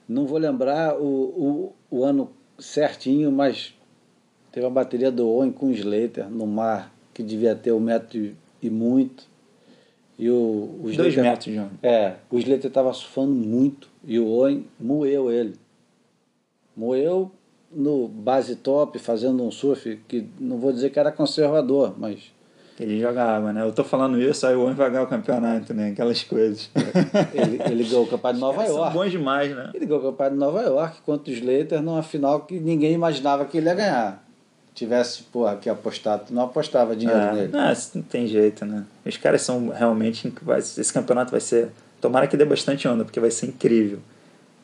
não vou lembrar o, o, o ano certinho, mas teve a bateria do Owen com o Slater no mar, que devia ter um metro e muito. E o, o Dois metros, João. É, o Slater estava surfando muito e o Owen moeu ele. Moeu no base top, fazendo um surf que não vou dizer que era conservador, mas. Ele jogava, né? Eu tô falando isso, aí o Owen vai ganhar o campeonato, né? Aquelas coisas. Ele, ele ganhou o campeonato de Nova York. São bons demais, né? Ele ganhou o campeonato de Nova York contra o Slater numa final que ninguém imaginava que ele ia ganhar. Tivesse, porra, que apostado, não apostava dinheiro é, nele. Não, não tem jeito, né? Os caras são realmente. Esse campeonato vai ser. Tomara que dê bastante onda, porque vai ser incrível.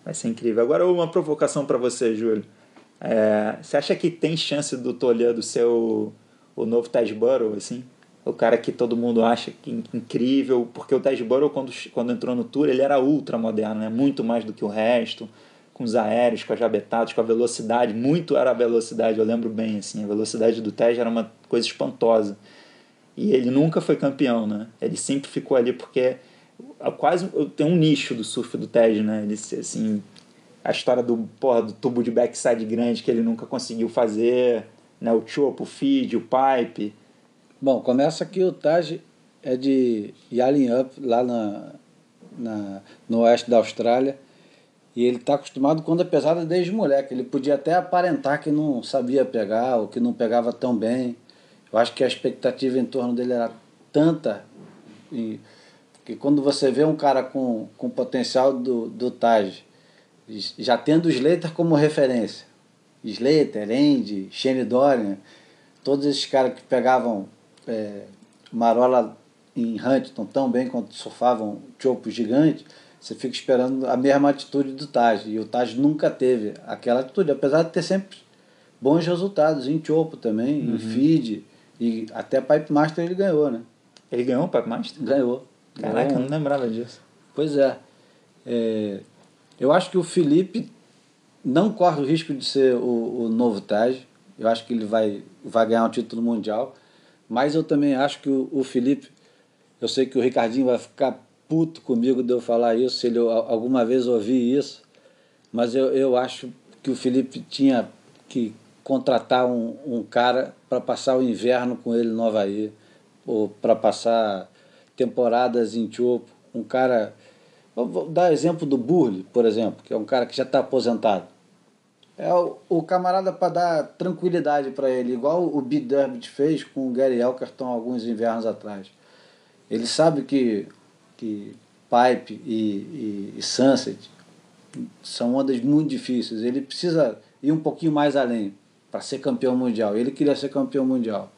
Vai ser incrível. Agora, uma provocação para você, Júlio. É, você acha que tem chance do Toledo ser o, o novo Tasborough, assim? O cara que todo mundo acha que incrível, porque o Tasborough, quando, quando entrou no Tour, ele era ultra moderno, né? muito mais do que o resto, com os aéreos, com as jabetadas, com a velocidade, muito era a velocidade, eu lembro bem, assim, a velocidade do Tej era uma coisa espantosa. E ele nunca foi campeão, né? Ele sempre ficou ali porque quase tem um nicho do surf do Tej, né? Ele assim, a história do, porra, do tubo de backside grande que ele nunca conseguiu fazer, né? o chopo, o feed, o pipe. Bom, começa que o Taj é de Yalin Up, lá na, na, no oeste da Austrália. E ele está acostumado quando é pesada desde moleque. Ele podia até aparentar que não sabia pegar ou que não pegava tão bem. Eu acho que a expectativa em torno dele era tanta. E, que quando você vê um cara com, com potencial do, do Taj já tendo o Slater como referência. Slater, Andy, Shane Dorian, todos esses caras que pegavam é, marola em Huntington tão bem quanto surfavam chopo gigante, você fica esperando a mesma atitude do Taj. E o Taj nunca teve aquela atitude, apesar de ter sempre bons resultados em chopo também, uhum. em feed, e até Pipe Master ele ganhou, né? Ele ganhou o Pipe Master? Ganhou. Caraca, ganhou. eu não lembrava disso. Pois é. é eu acho que o Felipe não corre o risco de ser o, o novo Taj. Eu acho que ele vai, vai ganhar um título mundial. Mas eu também acho que o, o Felipe, eu sei que o Ricardinho vai ficar puto comigo de eu falar isso, se ele alguma vez ouvir isso. Mas eu, eu acho que o Felipe tinha que contratar um, um cara para passar o inverno com ele no Havaí, ou para passar temporadas em Chopo. Um cara Vou dar exemplo do Burley, por exemplo, que é um cara que já está aposentado. É o, o camarada para dar tranquilidade para ele, igual o B. Durbit fez com o Gary Elkerton alguns invernos atrás. Ele sabe que, que Pipe e, e, e Sunset são ondas muito difíceis. Ele precisa ir um pouquinho mais além para ser campeão mundial. Ele queria ser campeão mundial.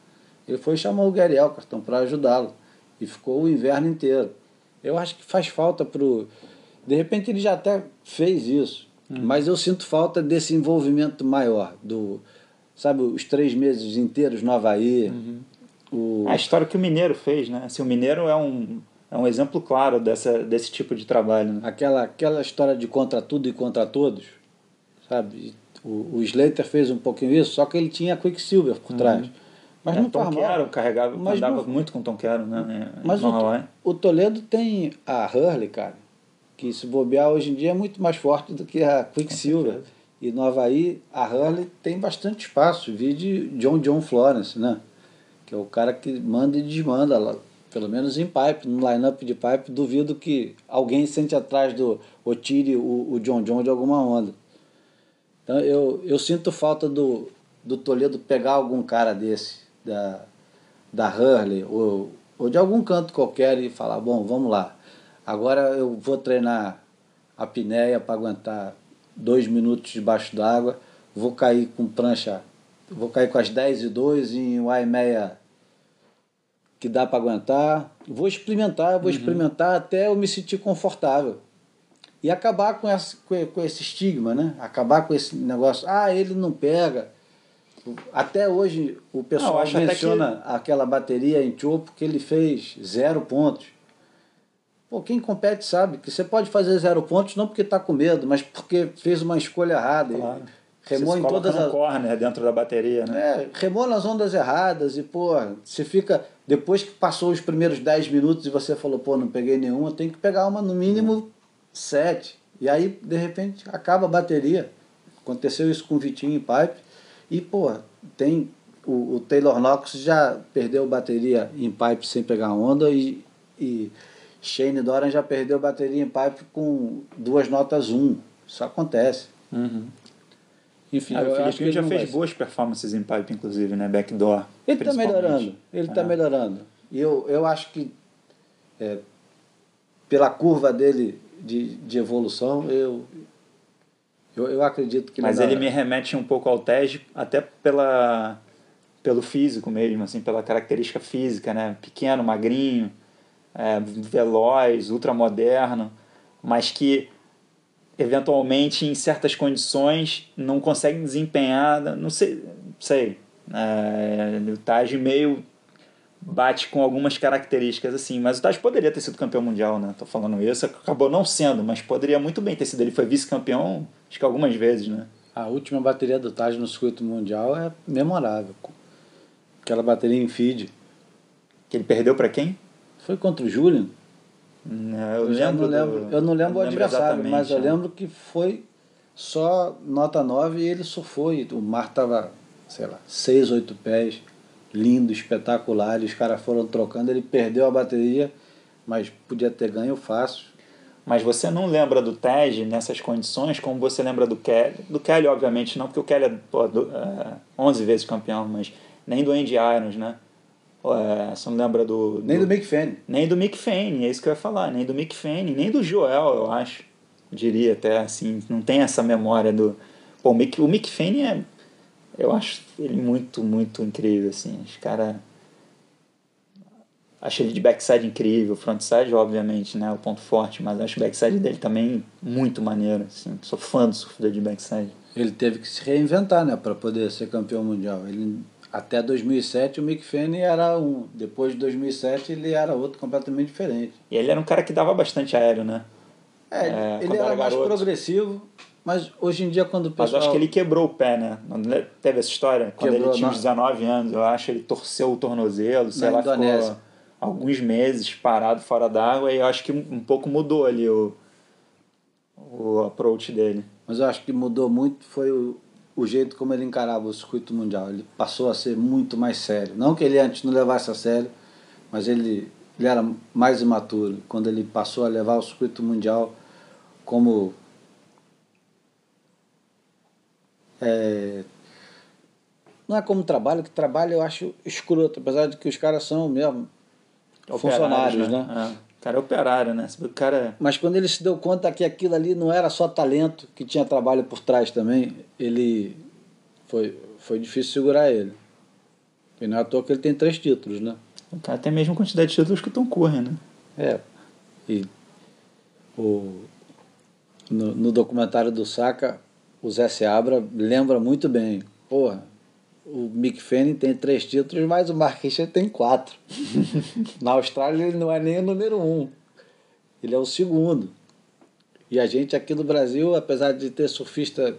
Ele foi chamar o Gary Elkerton para ajudá-lo e ficou o inverno inteiro. Eu acho que faz falta pro. De repente ele já até fez isso, hum. mas eu sinto falta desse envolvimento maior, do, sabe, os três meses inteiros no Havaí. Uhum. O... A história que o Mineiro fez, né? Assim, o Mineiro é um, é um exemplo claro dessa, desse tipo de trabalho. Né? Aquela, aquela história de contra tudo e contra todos, sabe? O, o Slater fez um pouquinho isso, só que ele tinha Quicksilver por trás. Uhum. Mas é, não Tom Quero carregava, mas andava não, muito com Tom Quero, né? Mas o, o, Toledo tem a Hurley, cara, que se bobear hoje em dia é muito mais forte do que a Quicksilver. E no Havaí, a Hurley tem bastante espaço. Vi de John John Florence, né? Que é o cara que manda e desmanda lá. Pelo menos em pipe, no line-up de pipe, duvido que alguém sente atrás do ou tire o, o John John de alguma onda. Então eu, eu sinto falta do, do Toledo pegar algum cara desse da, da Hurley ou, ou de algum canto qualquer e falar, bom, vamos lá. Agora eu vou treinar a pinéia para aguentar dois minutos debaixo d'água, vou cair com prancha, vou cair com as 10 e 2 em um meia que dá para aguentar. Vou experimentar, vou uhum. experimentar até eu me sentir confortável. E acabar com esse, com esse estigma, né? Acabar com esse negócio, ah, ele não pega, até hoje o pessoal não, menciona que... aquela bateria em Chopo que ele fez zero pontos. Pô, quem compete sabe que você pode fazer zero pontos não porque está com medo, mas porque fez uma escolha errada. Claro. Remou em todas as. corner dentro da bateria, né? É, remou nas ondas erradas e, pô, você fica. Depois que passou os primeiros 10 minutos e você falou, pô, não peguei nenhuma, tem que pegar uma no mínimo 7. E aí, de repente, acaba a bateria. Aconteceu isso com o Vitinho em pipe. E, pô, tem. O, o Taylor Knox já perdeu bateria em pipe sem pegar onda e, e Shane Doran já perdeu bateria em pipe com duas notas 1. Um. Isso acontece. Uhum. Enfim, ah, o Felipe já fez boas performances em pipe, inclusive, né? Backdoor. Ele está melhorando. Ele está é. melhorando. E eu, eu acho que é, pela curva dele de, de evolução, eu, eu, eu acredito que Mas ele me remete um pouco ao Tej, até pela, pelo físico mesmo, assim, pela característica física, né? Pequeno, magrinho, é, veloz, ultramoderno, mas que eventualmente em certas condições não consegue desempenhar, não sei, sei. É, o Taj meio bate com algumas características assim, mas o Taj poderia ter sido campeão mundial, né? Tô falando isso, acabou não sendo, mas poderia muito bem ter sido. Ele foi vice-campeão, acho que algumas vezes, né? A última bateria do Taj no circuito mundial é memorável. Aquela bateria em feed. Que ele perdeu para quem? Foi contra o Julian. Não, eu, eu, não lembro, do, eu não lembro o adversário, mas eu lembro que foi só nota 9 e ele surfou. E o mar tava, sei lá, 6, 8 pés lindo, espetacular. E os caras foram trocando, ele perdeu a bateria, mas podia ter ganho fácil. Mas você não lembra do Tej nessas condições como você lembra do Kelly. Do Kelly, obviamente, não, porque o Kelly é pô, do, é, 11 vezes campeão, mas nem do Andy Irons, né? É, você não lembra do, do. Nem do Mick Fanny. Nem do Mick Fanny, é isso que eu ia falar. Nem do Mick Fanny, nem do Joel, eu acho. diria até, assim, não tem essa memória do. Pô, o Mick, o Mick Fanny é eu acho ele muito, muito incrível, assim. Os cara Acho ele de backside incrível, frontside, obviamente, né? O ponto forte, mas acho o backside dele também muito maneiro, assim. Sou fã do surfador de backside. Ele teve que se reinventar, né? para poder ser campeão mundial. Ele, até 2007 o Mick Fanny era um. Depois de 2007 ele era outro completamente diferente. E ele era um cara que dava bastante aéreo, né? É, é ele era, era mais progressivo mas hoje em dia, quando o pessoal. Mas acho que ele quebrou o pé, né? teve essa história? Quando quebrou, ele tinha uns 19 anos, eu acho, ele torceu o tornozelo, sei lá, ficou alguns meses parado fora d'água e eu acho que um pouco mudou ali o, o approach dele. Mas eu acho que mudou muito foi o, o jeito como ele encarava o circuito mundial. Ele passou a ser muito mais sério. Não que ele antes não levasse a sério, mas ele, ele era mais imaturo. Quando ele passou a levar o circuito mundial como É, não é como trabalho, que trabalho eu acho escroto, apesar de que os caras são mesmo funcionários, né? né? É. O cara é operário, né? O cara... Mas quando ele se deu conta que aquilo ali não era só talento, que tinha trabalho por trás também, ele foi, foi difícil segurar ele. E não é à toa que ele tem três títulos, né? O cara tem a mesma quantidade de títulos que o Tom né? É. E o, no, no documentário do Saka, o Zé Seabra lembra muito bem. Porra, o Mick Fanning tem três títulos, mas o Mark Richard tem quatro. Na Austrália ele não é nem o número um. Ele é o segundo. E a gente aqui no Brasil, apesar de ter surfista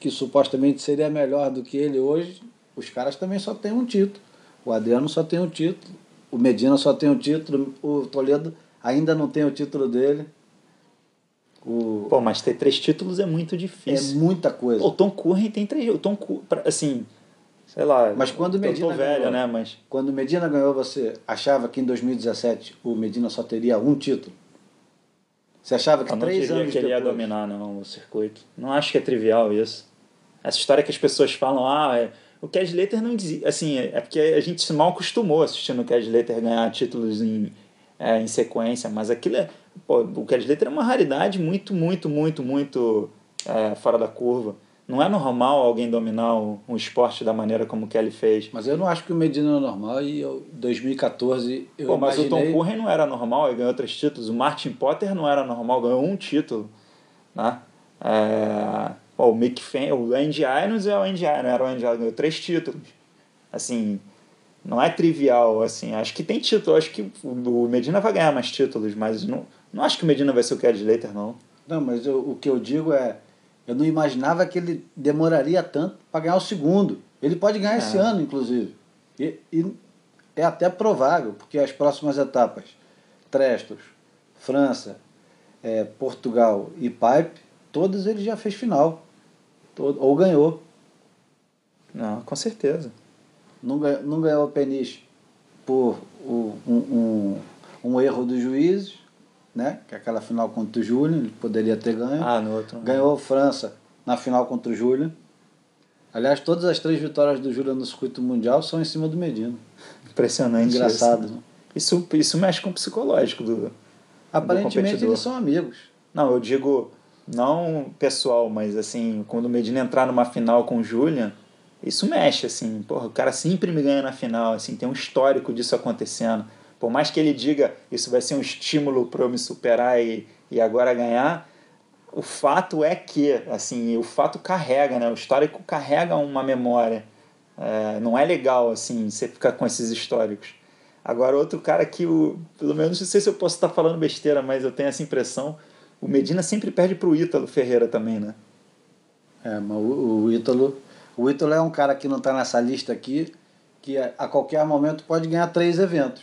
que supostamente seria melhor do que ele hoje, os caras também só têm um título. O Adriano só tem um título, o Medina só tem um título, o Toledo ainda não tem o título dele. O... Pô, mas ter três títulos é muito difícil. É muita coisa. o Tom Curren tem três. O Tom Curren, assim, sei lá. Mas quando o Medina. Velho, ganhou, né? Mas... Quando o Medina ganhou, você achava que em 2017 o Medina só teria um título? Você achava que eu três anos que ele ia dominar não, o circuito. Não acho que é trivial isso. Essa história que as pessoas falam, ah, é, o Cash Later não dizia. Assim, é porque a gente se mal acostumou assistindo o Cash Later ganhar títulos em, é, em sequência, mas aquilo é pô, o Kelly Slater é uma raridade muito, muito, muito, muito é, fora da curva. Não é normal alguém dominar um, esporte da maneira como o Kelly fez. Mas eu não acho que o Medina é normal e em 2014 eu Pô, mas imaginei... o Tom Curren não era normal, ele ganhou três títulos. O Martin Potter não era normal, ganhou um título. Né? É... Pô, o Mick Fan, o Andy Irons é o Andy Irons, era o Andy Irons, ganhou três títulos. Assim, não é trivial, assim. Acho que tem título, acho que o Medina vai ganhar mais títulos, mas não não acho que o Medina vai ser o Kelly Slater, não. Não, mas eu, o que eu digo é, eu não imaginava que ele demoraria tanto para ganhar o segundo. Ele pode ganhar é. esse ano, inclusive. E, e, é até provável, porque as próximas etapas, Trestos, França, é, Portugal e Pipe, todas ele já fez final. Todo, ou ganhou. Não, com certeza. Não, ganhou, não ganhou o Peniche por um, um, um, erro dos juízes, né? Que é aquela final contra o Júlio, ele poderia ter ganho. Ah, no outro. Ganhou a França na final contra o Júlio. Aliás, todas as três vitórias do Júlio no circuito mundial são em cima do Medina. Impressionante. Engraçado. Isso, né? isso, isso mexe com o psicológico do. Aparentemente do eles são amigos. Não, eu digo não pessoal, mas assim, quando o Medina entrar numa final com o Julian, isso mexe, assim, porra, o cara sempre me ganha na final, assim, tem um histórico disso acontecendo. Por mais que ele diga isso vai ser um estímulo para eu me superar e, e agora ganhar, o fato é que, assim, o fato carrega, né? O histórico carrega uma memória. É, não é legal, assim, você ficar com esses históricos. Agora, outro cara que, o, pelo menos, não sei se eu posso estar falando besteira, mas eu tenho essa impressão, o Medina sempre perde para o Ítalo Ferreira também, né? É, mas o, o Ítalo o Ítalo é um cara que não está nessa lista aqui, que a qualquer momento pode ganhar três eventos.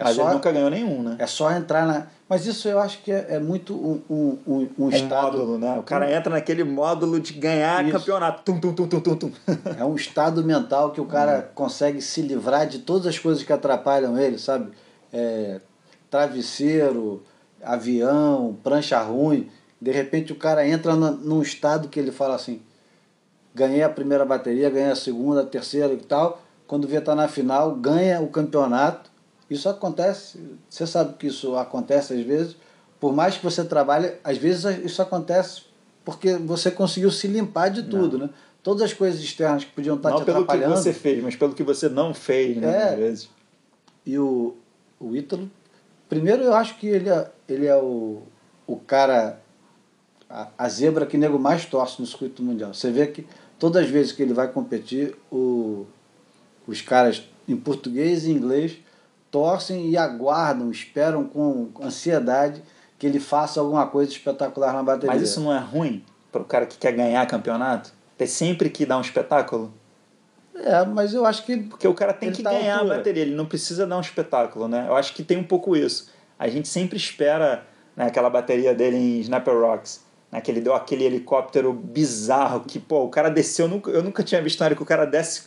É Mas só, ele nunca ganhou nenhum, né? É só entrar na. Mas isso eu acho que é, é muito um, um, um, um, estado. módulo, né? O cara entra naquele módulo de ganhar isso. campeonato. Tum, tum, tum, tum, tum, tum. É um estado mental que o cara hum. consegue se livrar de todas as coisas que atrapalham ele, sabe? É, travesseiro, avião, prancha ruim. De repente o cara entra num estado que ele fala assim: ganhei a primeira bateria, ganhei a segunda, a terceira e tal. Quando vê tá na final, ganha o campeonato. Isso acontece, você sabe que isso acontece às vezes. Por mais que você trabalhe, às vezes isso acontece porque você conseguiu se limpar de tudo, não. né? Todas as coisas externas que podiam estar não te atrapalhando. Não pelo que você fez, mas pelo que você não fez, né? É, às vezes. E o, o Ítalo, primeiro eu acho que ele é, ele é o, o cara a, a zebra que nego mais torce no circuito mundial. Você vê que todas as vezes que ele vai competir, o, os caras em português e inglês torcem e aguardam, esperam com ansiedade que ele faça alguma coisa espetacular na bateria. Mas isso não é ruim para o cara que quer ganhar campeonato? Ter sempre que dar um espetáculo? É, mas eu acho que. Porque o cara tem que tá ganhar a bateria, ele não precisa dar um espetáculo, né? Eu acho que tem um pouco isso. A gente sempre espera né, aquela bateria dele em Snapper Rocks né, que ele deu aquele helicóptero bizarro que, pô, o cara desceu, eu nunca, eu nunca tinha visto na hora que o cara desce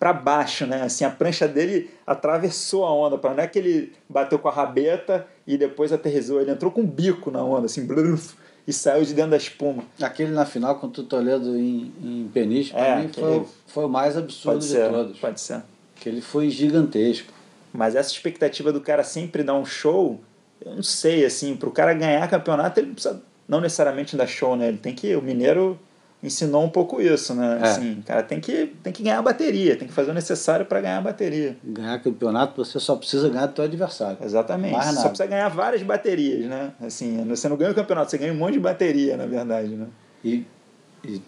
para baixo, né? Assim, a prancha dele atravessou a onda, para não é que ele bateu com a rabeta e depois aterrizou, ele entrou com o bico na onda, assim, bluf, e saiu de dentro da espuma. Aquele na final contra o Toledo em, em Peniche, para é, mim foi, foi o mais absurdo de ser, todos. Pode ser. Que ele foi gigantesco. Mas essa expectativa do cara sempre dar um show, eu não sei, assim, pro cara ganhar campeonato, ele não precisa não necessariamente dar show, né? Ele tem que. O mineiro ensinou um pouco isso, né? É. Assim, cara, tem que, tem que ganhar a bateria, tem que fazer o necessário para ganhar a bateria. Ganhar campeonato, você só precisa ganhar do seu adversário. Exatamente. Você só precisa ganhar várias baterias, né? Assim, você não ganha o campeonato, você ganha um monte de bateria, na verdade, né? E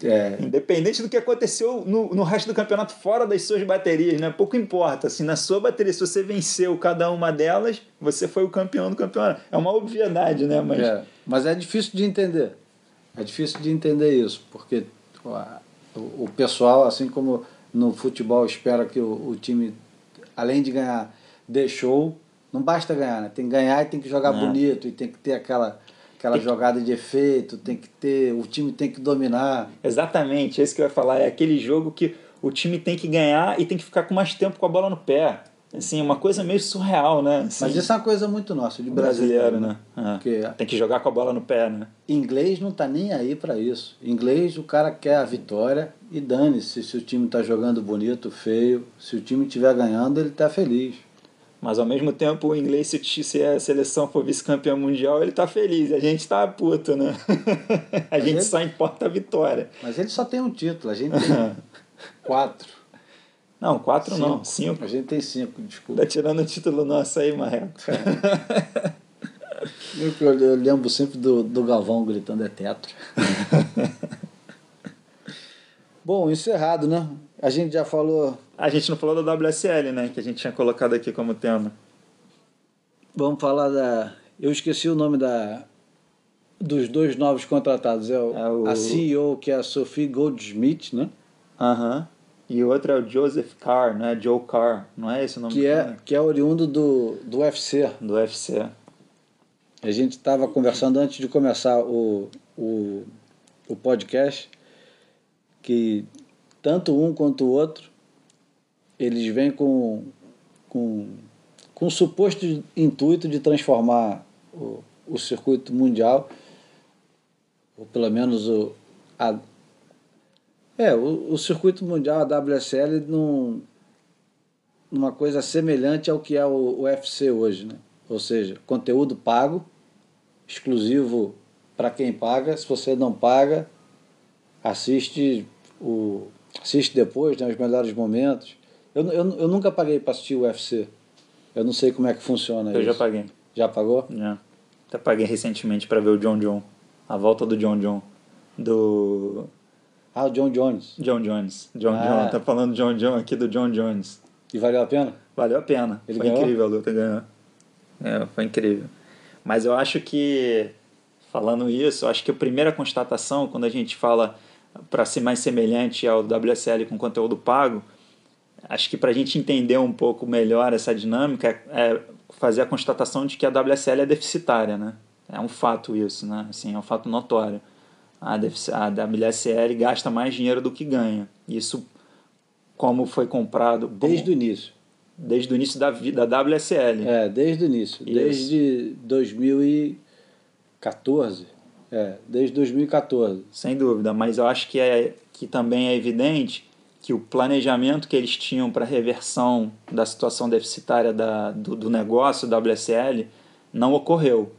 é... Independente do que aconteceu no, no resto do campeonato fora das suas baterias, né? Pouco importa. Assim, na sua bateria, se você venceu cada uma delas, você foi o campeão do campeonato. É uma obviedade, né? Mas é, mas é difícil de entender. É difícil de entender isso, porque o, pessoal, assim como no futebol, espera que o, o time, além de ganhar, dê show. Não basta ganhar, né? Tem que ganhar e tem que jogar é. bonito e tem que ter aquela aquela tem jogada de efeito, tem que ter, o time tem que dominar. Exatamente, esse que eu ia falar, é aquele jogo que o time tem que ganhar e tem que ficar com mais tempo com a bola no pé. Assim, uma coisa meio surreal, né? Assim, Mas isso é uma coisa muito nossa, de brasileiro, brasileiro né? né? Porque tem que jogar com a bola no pé, né? Inglês não tá nem aí para isso. Inglês, o cara quer a vitória e dane-se se o time tá jogando bonito, feio. Se o time estiver ganhando, ele tá feliz. Mas ao mesmo tempo, o inglês, se, se a seleção for vice-campeão mundial, ele tá feliz. A gente tá puto, né? a mas gente ele... só importa a vitória. Mas ele só tem um título, a gente tem quatro. Não, quatro cinco. não, cinco. A gente tem cinco, desculpa. Tá tirando o título nosso aí, Marreco. É. Eu, eu, lembro sempre do, do Galvão gritando é teatro. Bom, encerrado, né? A gente já falou a gente não falou da WSL, né? Que a gente tinha colocado aqui como tema. Vamos falar da. Eu esqueci o nome da dos dois novos contratados. É, o, é o... a CEO, que é a Sophie Goldsmith, né? Aham. E o outro é o Joseph Carr, né? Joe Carr, não é esse o nome que é Que é oriundo do, do UFC. Do UFC. A gente estava conversando antes de começar o, o, o podcast que tanto um quanto o outro, eles vêm com, com, com o suposto intuito de transformar o, o circuito mundial, ou pelo menos o, a, é, o, o circuito mundial, a WSL, num, numa coisa semelhante ao que é o, UFC hoje, né? Ou seja, conteúdo pago, exclusivo para quem paga. Se você não paga, assiste o assiste depois, né, os melhores momentos. Eu, eu, eu nunca paguei para assistir o UFC. Eu não sei como é que funciona eu isso. já paguei. Já pagou? Já. Até paguei recentemente para ver o John John. A volta do John John. Do. Ah, o John Jones. John Jones. John Ah. John. Tá falando John John aqui do John Jones. E valeu a pena? Valeu a pena. Ele foi ganhou? incrível a luta, ganhou. É, foi incrível. Mas eu acho que, falando isso, eu acho que a primeira constatação, quando a gente fala para ser mais semelhante ao WSL com conteúdo pago, acho que para a gente entender um pouco melhor essa dinâmica é é fazer a constatação de que a WSL é deficitária, né? É um fato isso, né? Assim, é um fato notório. A, a WSL gasta mais dinheiro do que ganha. Isso, como foi comprado... como- Desde o início. desde o início da, da WSL. É, desde o início. Isso. Desde 2014. É, desde 2014. Sem dúvida, mas eu acho que, é, que também é evidente que o planejamento que eles tinham para a reversão da situação deficitária da, do, do negócio WSL não ocorreu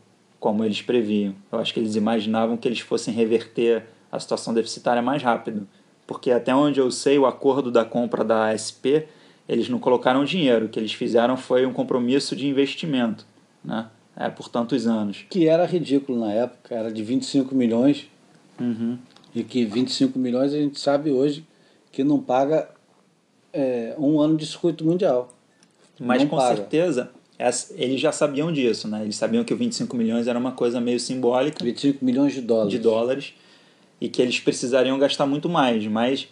como eles previam. Eu acho que eles imaginavam que eles fossem reverter a situação deficitária mais rápido. Porque até onde eu sei, o acordo da compra da ASP, eles não colocaram dinheiro. O que eles fizeram foi um compromisso de investimento né? é, por tantos anos. Que era ridículo na época, era de 25 milhões. E que 25 milhões a gente sabe hoje que não paga é, um ano de circuito mundial. Mas Não com paga. certeza, eles já sabiam disso, né? Eles sabiam que o 25 milhões era uma coisa meio simbólica 25 milhões de dólares. de dólares e que eles precisariam gastar muito mais, mas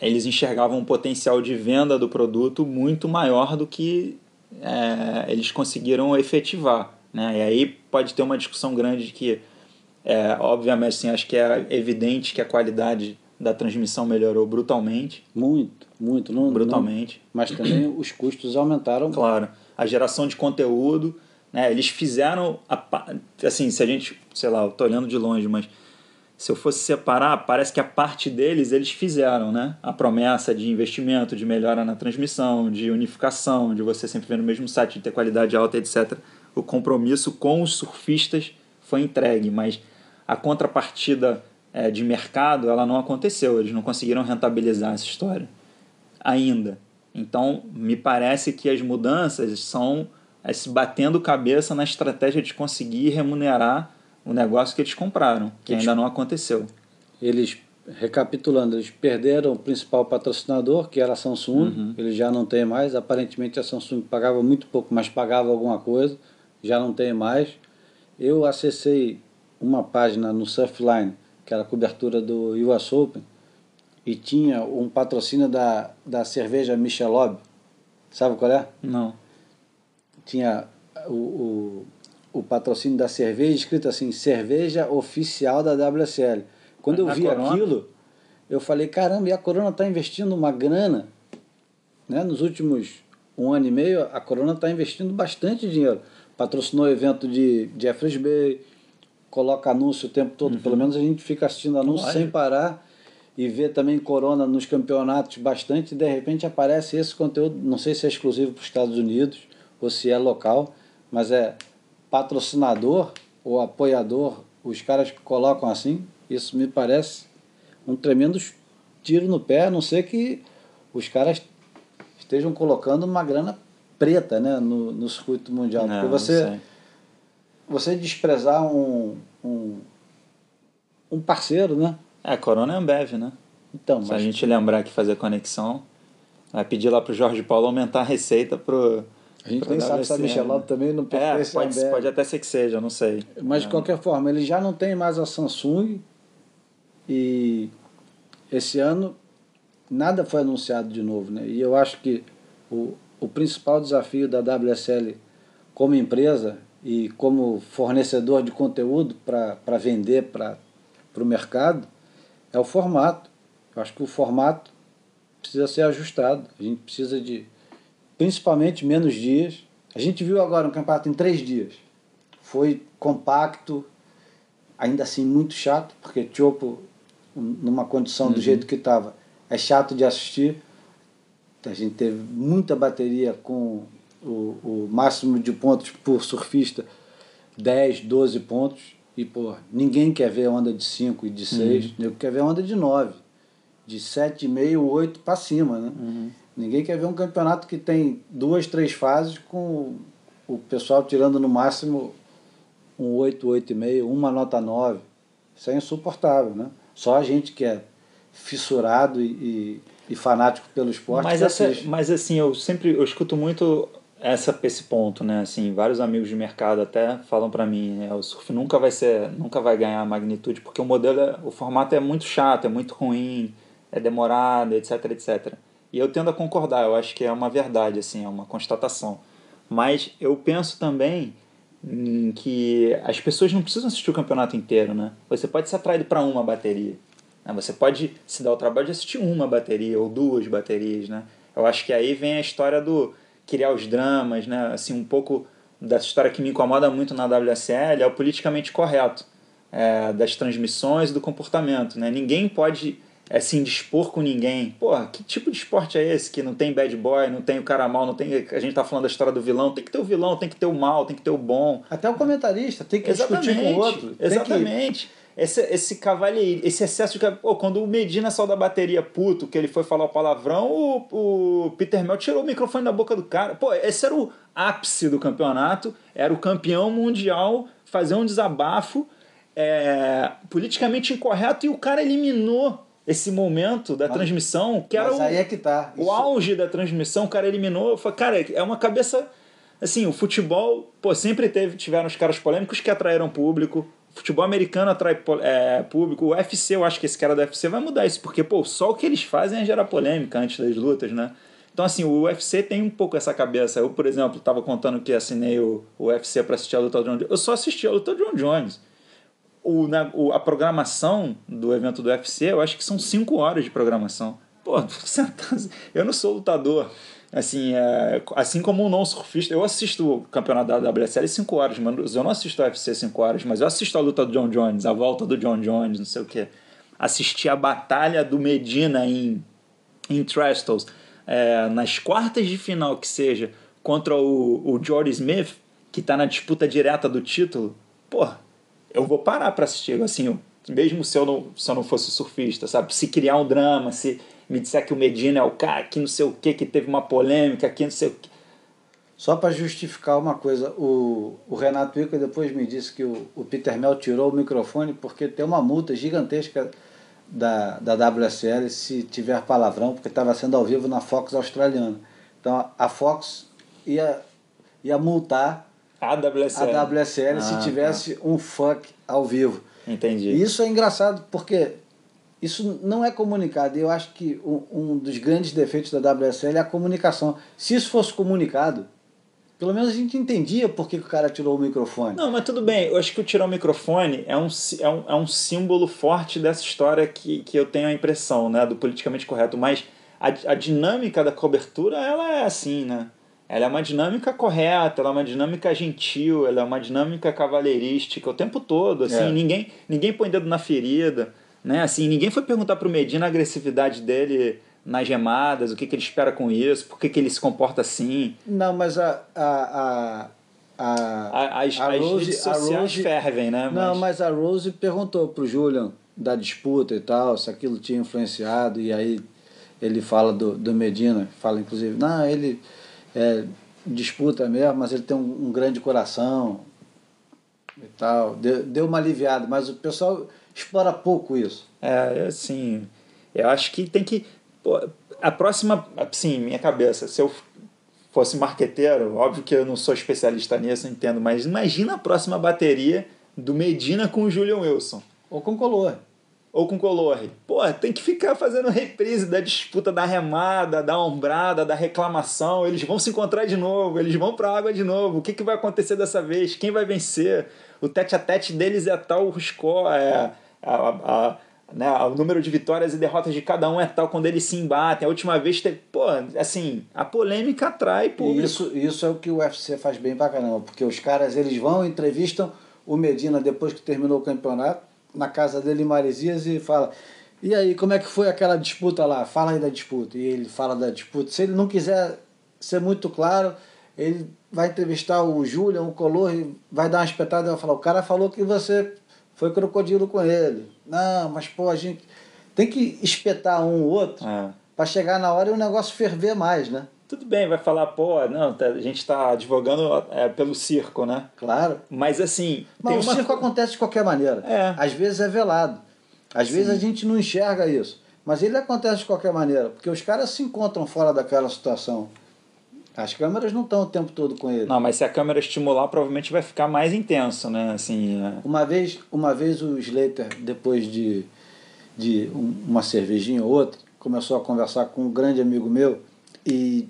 eles enxergavam um potencial de venda do produto muito maior do que é, eles conseguiram efetivar, né? E aí pode ter uma discussão grande de que, é, obviamente, assim, acho que é evidente que a qualidade da transmissão melhorou brutalmente, Muito, muito. Não, brutalmente. não- mas também os custos aumentaram. Claro, a geração de conteúdo, né? Eles fizeram a, assim, se a gente, sei lá, eu tô olhando de longe, mas se eu fosse separar, parece que a parte deles eles fizeram, né? A promessa de investimento, de melhora na transmissão, de unificação, de você sempre ver no mesmo site, de ter qualidade alta, etc. O compromisso com os surfistas foi entregue, mas a contrapartida eh, de mercado ela não aconteceu. Eles não conseguiram rentabilizar essa história ainda. Então, me parece que as mudanças são se batendo cabeça na estratégia de conseguir remunerar o negócio que eles compraram, que Eles- ainda não aconteceu. Eles, recapitulando, eles perderam o principal patrocinador, que era a Samsung. Uhum. Eles já não têm mais. Aparentemente a Samsung pagava muito pouco, mas pagava alguma coisa. Já não tem mais. Eu acessei uma página no Surfline, que era a cobertura do US Open, e tinha um patrocínio da, da cerveja Michelob. Sabe qual é? Não. tinha o, o, o patrocínio da cerveja escrito assim, cerveja oficial da WSL. Quando eu vi Corona? aquilo, eu falei, caramba, e a Corona está investindo uma grana, né? Nos últimos um ano e meio, a Corona está investindo bastante dinheiro. Patrocinou o evento de Jeffreys Bay, coloca anúncio o tempo todo, pelo menos a gente fica assistindo anúncio Lógico. sem parar e vê também Corona nos campeonatos bastante, e de repente aparece esse conteúdo, não sei se é exclusivo para os Estados Unidos ou se é local, mas é patrocinador ou apoiador, os caras colocam assim, isso me parece um tremendo tiro no pé, a não ser que os caras estejam colocando uma grana preta né, no, no circuito mundial. Não, Porque você, você desprezar um, um, um parceiro, né? É, a Corona é Ambev, né? Então, Se a mas gente lembrar que fazer conexão, vai pedir lá pro Jorge Paulo aumentar a receita pro. a gente nem sabe se a WSL, Michelob né? também não É, pertence à pode, Ambev. pode até ser que seja, não sei. Mas de É. qualquer forma, ele já não tem mais a Samsung e esse ano nada foi anunciado de novo. Né? E eu acho que o, o principal desafio da WSL como empresa e como fornecedor de conteúdo para vender para o mercado é o formato. Eu acho que o formato precisa ser ajustado. A gente precisa de, principalmente, menos dias. A gente viu agora um campeonato em três dias. Foi compacto, ainda assim muito chato, porque Chopo, numa condição do uhum. jeito que estava, é chato de assistir. A gente teve muita bateria com o, o máximo de pontos por surfista, 10, 12 pontos. E, pô, ninguém quer ver onda de 5 e de 6, uhum. quer ver onda de 9. De 7,5, 8 para cima, né? Uhum. Ninguém quer ver um campeonato que tem duas, três fases com o pessoal tirando no máximo um 8, 8,5, uma nota 9. Isso é insuportável, né? Só a gente que é fissurado e, e, e fanático pelo esporte. Mas, essa, mas assim, eu sempre eu escuto muito essa esse ponto, né? Assim, vários amigos de mercado até falam para mim, né? o surf nunca vai ser, nunca vai ganhar magnitude porque o modelo, é, o formato é muito chato, é muito ruim, é demorado, etc, etc. E eu tendo a concordar, eu acho que é uma verdade, assim, é uma constatação. Mas eu penso também que as pessoas não precisam assistir o campeonato inteiro, né? Você pode ser atraído para uma bateria. Né? Você pode se dar o trabalho de assistir uma bateria ou duas baterias, né? Eu acho que aí vem a história do criar os dramas, né? Assim, um pouco dessa história que me incomoda muito na WSL é o politicamente correto é, das transmissões e do comportamento, né? Ninguém pode é, se indispor com ninguém. Porra, que tipo de esporte é esse que não tem bad boy, não tem o cara mal, não tem. A gente tá falando da história do vilão, tem que ter o vilão, tem que ter o mal, tem que ter o bom. Até o comentarista tem que Exatamente. discutir com o outro. Exatamente. Esse, esse cavalheiro, esse excesso de. Pô, quando o Medina saiu da bateria puto, que ele foi falar o palavrão, o, o Peter Mel tirou o microfone da boca do cara. Pô, esse era o ápice do campeonato, era o campeão mundial fazer um desabafo é, politicamente incorreto e o cara eliminou esse momento da mas, transmissão, que era o, é que tá. o auge da transmissão, o cara eliminou. Falei, cara, é uma cabeça. Assim, o futebol, pô, sempre teve, tiveram os caras polêmicos que atraíram público futebol americano atrai é, público. O UFC, eu acho que esse cara do UFC vai mudar isso, porque pô, só o que eles fazem é gerar polêmica antes das lutas, né? Então, assim, o UFC tem um pouco essa cabeça. Eu, por exemplo, estava contando que assinei o, o UFC para assistir a luta do John Jones. Eu só assisti a luta do John Jones. O, na, o, a programação do evento do UFC, eu acho que são 5 horas de programação. Pô, eu não sou lutador. Assim, é, assim como um não surfista, eu assisto o campeonato da WSL 5 horas, mas eu não assisto o UFC 5 horas, mas eu assisto a luta do John Jones, a volta do John Jones, não sei o que. Assisti a batalha do Medina em, em Trestles, é, nas quartas de final que seja, contra o, o Jordy Smith, que está na disputa direta do título. Pô, eu vou parar para assistir, assim, mesmo se eu, não, se eu não fosse surfista, sabe? Se criar um drama, se me disser que o Medina é o cara que não sei o que, que teve uma polêmica, que não sei o que. Só para justificar uma coisa, o, o Renato Ica depois me disse que o, o Peter Mel tirou o microfone porque tem uma multa gigantesca da, da WSL se tiver palavrão, porque estava sendo ao vivo na Fox australiana. Então a Fox ia, ia multar a WSL, a WSL ah, se tivesse tá. um fuck ao vivo. Entendi. E isso é engraçado porque isso não é comunicado. Eu acho que um dos grandes defeitos da WSL é a comunicação. Se isso fosse comunicado, pelo menos a gente entendia por que, o cara tirou o microfone. Não, mas tudo bem. Eu acho que o tirar o microfone é um, é um, é um símbolo forte dessa história que, que eu tenho a impressão, né? Do politicamente correto. Mas a, a dinâmica da cobertura, ela é assim, né? Ela é uma dinâmica correta, ela é uma dinâmica gentil, ela é uma dinâmica cavalheirística o tempo todo. Assim, é. ninguém, ninguém põe dedo na ferida. Né? Assim, ninguém foi perguntar para o Medina a agressividade dele nas gemadas, o que, que ele espera com isso, por que, que ele se comporta assim. Não, mas a. a, a, a as, a Rose, sociais Rose, fervem, né? Não, mas... mas a Rose perguntou para o Julian da disputa e tal, se aquilo tinha influenciado, e aí ele fala do, do Medina, fala inclusive, não, ele é, disputa mesmo, mas ele tem um, um grande coração e tal. Deu, deu uma aliviada, mas o pessoal explora pouco isso. É, assim, eu acho que tem que. A próxima, assim, minha cabeça, se eu fosse marqueteiro, óbvio que eu não sou especialista nisso, entendo, mas imagina a próxima bateria do Medina com o Julian Wilson. Ou com o Color. Ou com o Color. Pô, tem que ficar fazendo reprise da disputa da remada, da ombrada, da reclamação. Eles vão se encontrar de novo, eles vão pra água de novo. O que, que vai acontecer dessa vez? Quem vai vencer? O tete a tete deles é tal score, é a, a, né, o número de vitórias e derrotas de cada um é tal quando eles se embatem. A última vez teve, pô, assim, a polêmica atrai público. Isso, isso é o que o UFC faz bem pra caramba, porque os caras eles vão, entrevistam o Medina depois que terminou o campeonato, na casa dele em Maresias e fala: "E aí, como é que foi aquela disputa lá? Fala aí da disputa". E ele fala da disputa. Se ele não quiser ser muito claro, ele vai entrevistar o Julian, o Color, e vai dar uma espetada e vai falar: "O cara falou que você foi crocodilo com ele". Não, mas pô, a gente tem que espetar um ou outro É. para chegar na hora e o negócio ferver mais, né? Tudo bem, vai falar, pô, não, tá- a gente está advogando é, pelo circo, né? Claro. Mas assim, Mas o uma circo acontece de qualquer maneira. É. Às vezes é velado. Às vezes a gente não enxerga isso. Mas ele acontece de qualquer maneira, porque os caras se encontram fora daquela situação. As câmeras não estão o tempo todo com ele. Não, mas se a câmera estimular, provavelmente vai ficar mais intenso, né? Assim, é... Uma vez, uma vez o Slater, depois de, de um- uma cervejinha ou outra, começou a conversar com um grande amigo meu e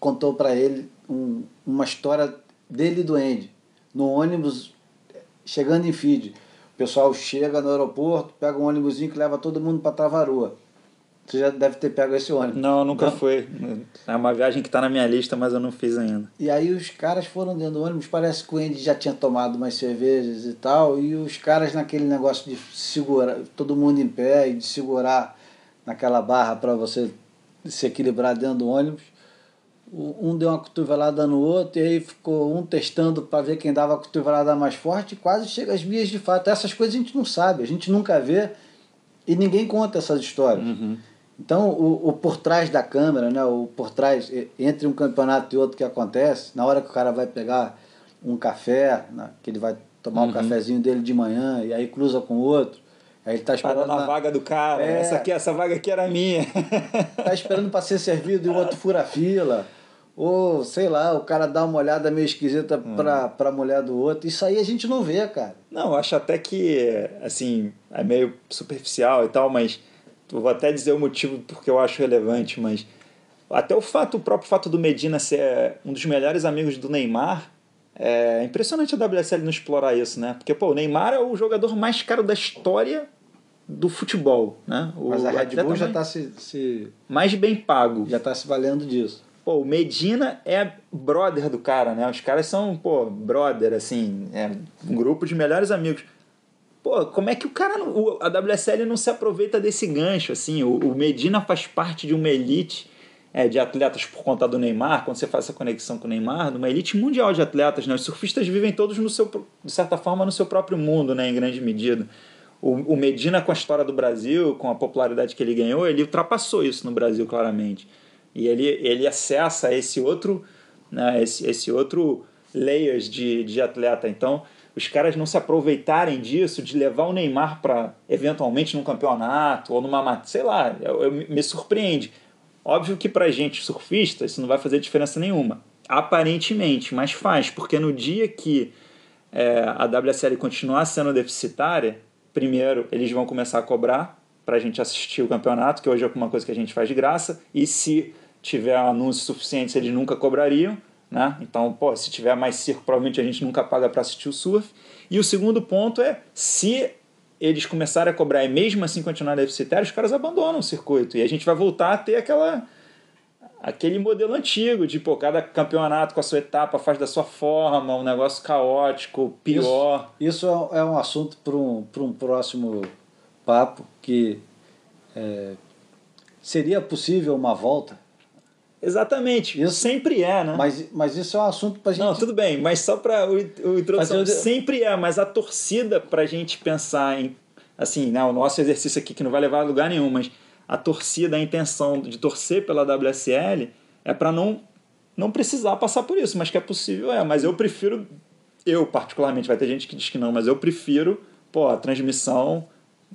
contou para ele um- uma história dele e do Andy. No ônibus, chegando em Fiji. O pessoal chega no aeroporto, pega um ônibusinho que leva todo mundo para Tavarua. Você já deve ter pego esse ônibus. Não, nunca foi. É uma viagem que está na minha lista, mas eu não fiz ainda. E aí os caras foram dentro do ônibus, parece que o Andy já tinha tomado umas cervejas e tal, e os caras naquele negócio de segurar, todo mundo em pé e de segurar naquela barra para você se equilibrar dentro do ônibus. Um deu uma cotovelada no outro, e aí ficou um testando para ver quem dava a cotovelada mais forte, e quase chega às vias de fato. Essas coisas a gente não sabe, a gente nunca vê e ninguém conta essas histórias. Então, o, o por trás da câmera, né, o por trás, entre um campeonato e outro que acontece, na hora que o cara vai pegar um café, né, que ele vai tomar Uhum. um cafezinho dele de manhã, e aí cruza com o outro, aí ele está esperando, na na- vaga do cara. É. Essa aqui, essa vaga aqui era minha. tá esperando para ser servido e o outro fura a fila. Ou, sei lá, o cara dá uma olhada meio esquisita Hum. pra, pra mulher do outro. Isso aí a gente não vê, cara. Não, eu acho até que, assim, é meio superficial e tal, mas vou até dizer o motivo porque eu acho relevante, mas até o fato, o próprio fato do Medina ser um dos melhores amigos do Neymar, é impressionante a WSL não explorar isso, né? Porque, pô, o Neymar é o jogador mais caro da história do futebol, né? O Mas a Red Bull já mais- tá se, se, mais bem pago. já tá se valendo disso. Pô, o Medina é brother do cara, né? Os caras são, pô, brother, assim, é um grupo de melhores amigos. Pô, como é que o cara, o- a WSL não se aproveita desse gancho, assim? O, o Medina faz parte de uma elite é, de atletas por conta do Neymar, quando você faz essa conexão com o Neymar, de uma elite mundial de atletas, né? Os surfistas vivem todos, no seu, de certa forma, no seu próprio mundo, né? Em grande medida. O, o Medina, com a história do Brasil, com a popularidade que ele ganhou, ele ultrapassou isso no Brasil, claramente. E ele, ele acessa esse outro, né, esse, esse outro layers de, de atleta. Então, os caras não se aproveitarem disso, de levar o Neymar para, eventualmente, num campeonato ou numa. mat- Sei lá, eu, eu- me surpreende. Óbvio que pra gente surfista isso não vai fazer diferença nenhuma. Aparentemente, mas faz, porque no dia que é, a WSL continuar sendo deficitária, primeiro eles vão começar a cobrar para a gente assistir o campeonato, que hoje é uma coisa que a gente faz de graça, e se tiver anúncios suficientes, eles nunca cobrariam. Né? Então, pô, se tiver mais circo, provavelmente a gente nunca paga para assistir o surf. E o segundo ponto é, se eles começarem a cobrar e mesmo assim continuar deficitário, os caras abandonam o circuito. E a gente vai voltar a ter aquela aquele modelo antigo de pô, cada campeonato com a sua etapa faz da sua forma, um negócio caótico, pior. Isso, isso é um assunto para um, um próximo papo que é, seria possível uma volta, Exatamente, Isso- sempre é, né? mas, mas isso é um assunto para gente. Não, tudo bem, mas só para o, o introdução, Mas eu- sempre é, mas a torcida para a gente pensar em, assim, né, o nosso exercício aqui que não vai levar a lugar nenhum, mas a torcida, a intenção de torcer pela WSL é para não não precisar passar por isso, mas que é possível é, mas eu prefiro, eu particularmente, vai ter gente que diz que não, mas eu prefiro, pô, a transmissão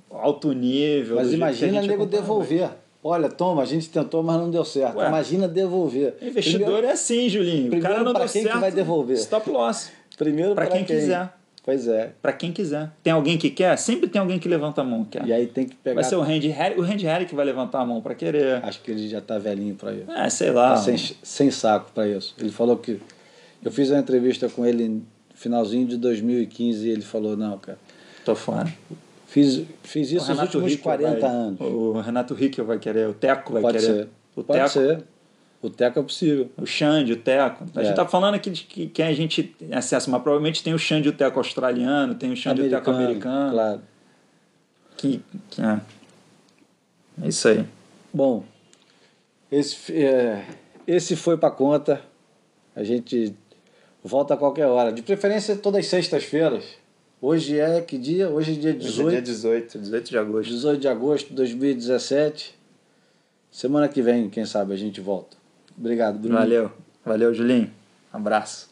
alto nível. Mas imagina gente nego acompanha. devolver. Olha, toma, a gente tentou, mas não deu certo. Ué. imagina devolver. Investidor Primeiro, é assim, Julinho. o cara não pra deu quem que certo, vai devolver? Stop loss. primeiro Pra pra quem quiser. Pois é. Para quem quiser. Tem alguém que quer? Sempre tem alguém que levanta a mão. Quer. E aí tem que pegar. Vai ser o Randy Harry, o Randy Harry que vai levantar a mão para querer. Acho que ele já tá velhinho para isso. É, sei lá. Tá sem, sem saco para isso. Ele falou que. Eu fiz uma entrevista com ele no finalzinho de 2015 e ele falou: não, cara, Tô fora. Fiz, fiz isso nos últimos Rick 40 vai, anos. O Renato Rick vai querer, o Teco vai Pode querer. ser. O Pode Teco, ser. O Teco é possível. O Xande, o Teco. A É. gente tá falando aqui de que, quem a gente tem acesso, mas provavelmente tem o Xande o Teco australiano, tem o Xande e o Teco americano. Claro. Que, que é. é isso aí. Bom, esse, é, esse foi para conta. A gente volta a qualquer hora. De preferência todas as sextas-feiras. Hoje é que dia? Hoje é dia 18. Hoje é dia 18, 18 de agosto. 18 de agosto de 2017. Semana que vem, quem sabe, a gente volta. Obrigado, Bruno. Valeu. Valeu, Julinho. Abraço.